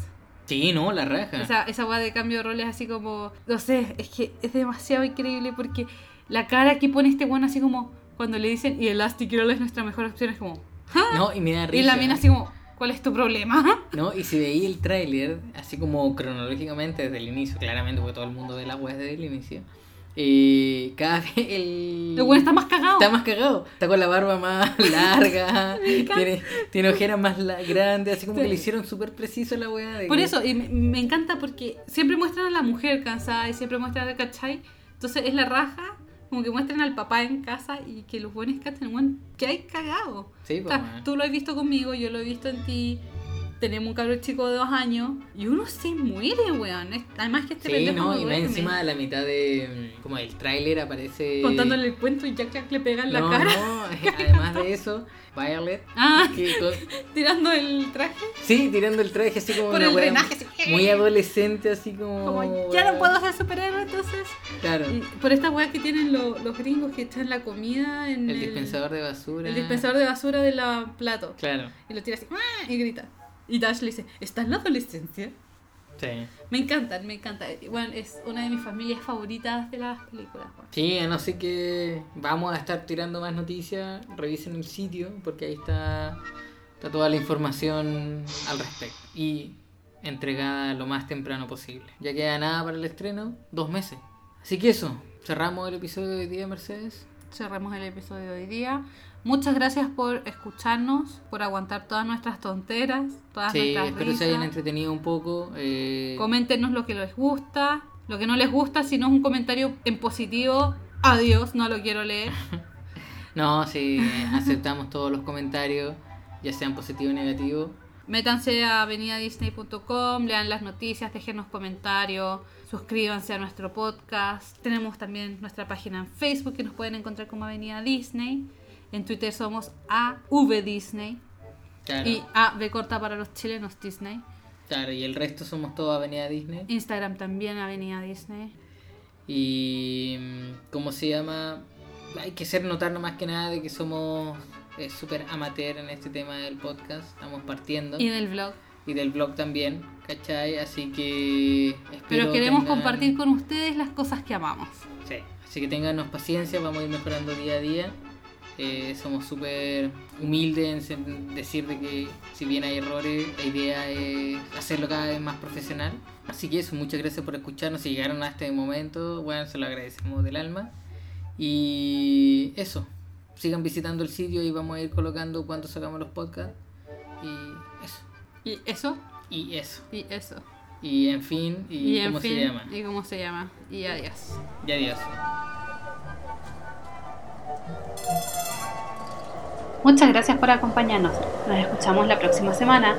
Sí, no, la raja. Esa, esa weá de cambio de roles así como, no sé, es que es demasiado increíble porque la cara que pone este weón así como cuando le dicen y Elastic Girl es nuestra mejor opción es como... No, y me da risa. Y la mina así como, ¿cuál es tu problema? No, y si veía el tráiler, así como cronológicamente desde el inicio, claramente, porque todo el mundo ve la web desde el inicio. eh, cada vez el. El weón está más cagado. Está más cagado. Está con la barba más larga. Tiene, tiene ojeras más la- grandes. Así como Sí. que le hicieron súper preciso la weá. de Por que- eso, y me, me encanta porque siempre muestran a la mujer cansada y siempre muestran a ¿cachai? Entonces es la raja, como que muestran al papá en casa y que los buenos cachen, weón, que hay cagado. Sí, O pues, sea, tú lo has visto conmigo, yo lo he visto en ti. Tenemos un cabrón chico de dos años y uno se muere, weón. Además que este Sí, pendejo no, y más encima de la mitad de. mm, Como del tráiler aparece. Contándole el cuento y Jack Jack le pega en la no, cara. no, además de eso, Violet. Ah, que con- tirando el traje. Sí, tirando el traje así como Por una el drenaje, así. muy adolescente, así como. Como, ya no puedo ser superhéroe, entonces. Claro. Por esta weá que tienen lo- los gringos que echan la comida en El dispensador de basura. el dispensador de basura de la plato. Claro. Y lo tira así y grita. Y Dash le dice, ¿está en la adolescencia? Sí. Me encantan, me encanta. Bueno, es una de mis familias favoritas de las películas. Sí, no sé que vamos a estar tirando más noticias. Revisen el sitio porque ahí está, está toda la información al respecto. Y entregada lo más temprano posible. Ya queda nada para el estreno, dos meses. Así que eso, cerramos el episodio de hoy día, Mercedes. Cerremos el episodio de hoy día. Muchas gracias por escucharnos, por aguantar todas nuestras tonteras, todas Sí, nuestras espero se hayan risas. entretenido un poco. eh, Coméntenos lo que les gusta, lo que no les gusta, si no es un comentario en positivo, adiós, no lo quiero leer. No, sí, aceptamos todos los comentarios, ya sean positivos o negativos. Métanse a avenidadisney.com, lean las noticias, déjenos comentarios, suscríbanse a nuestro podcast. Tenemos también nuestra página en Facebook que nos pueden encontrar como Avenida Disney. En Twitter somos AVDisney Claro, y AB corta para los chilenos Disney. claro, y el resto somos todos Avenida Disney. Instagram también Avenida Disney. Y mm, ¿cómo se llama? Hay que hacer notar más que nada de que somos eh, súper amateur en este tema del podcast. Estamos partiendo. Y del blog. Y del blog también, ¿cachai? Así que espero Pero queremos tengan- compartir con ustedes las cosas que amamos. Sí, así que tenganos paciencia, vamos a ir mejorando día a día. Eh, somos súper humildes en decir de que si bien hay errores, la idea es hacerlo cada vez más profesional. Así que eso, muchas gracias por escucharnos. Si llegaron a este momento, bueno, se lo agradecemos del alma. Y eso, sigan visitando el sitio y vamos a ir colocando cuando sacamos los podcasts. Y eso, Y eso, y eso. y eso. Y en fin, y, Y, en cómo fin, se llama. y cómo se llama. Y adiós. Y adiós. Muchas gracias por acompañarnos. Nos escuchamos la próxima semana.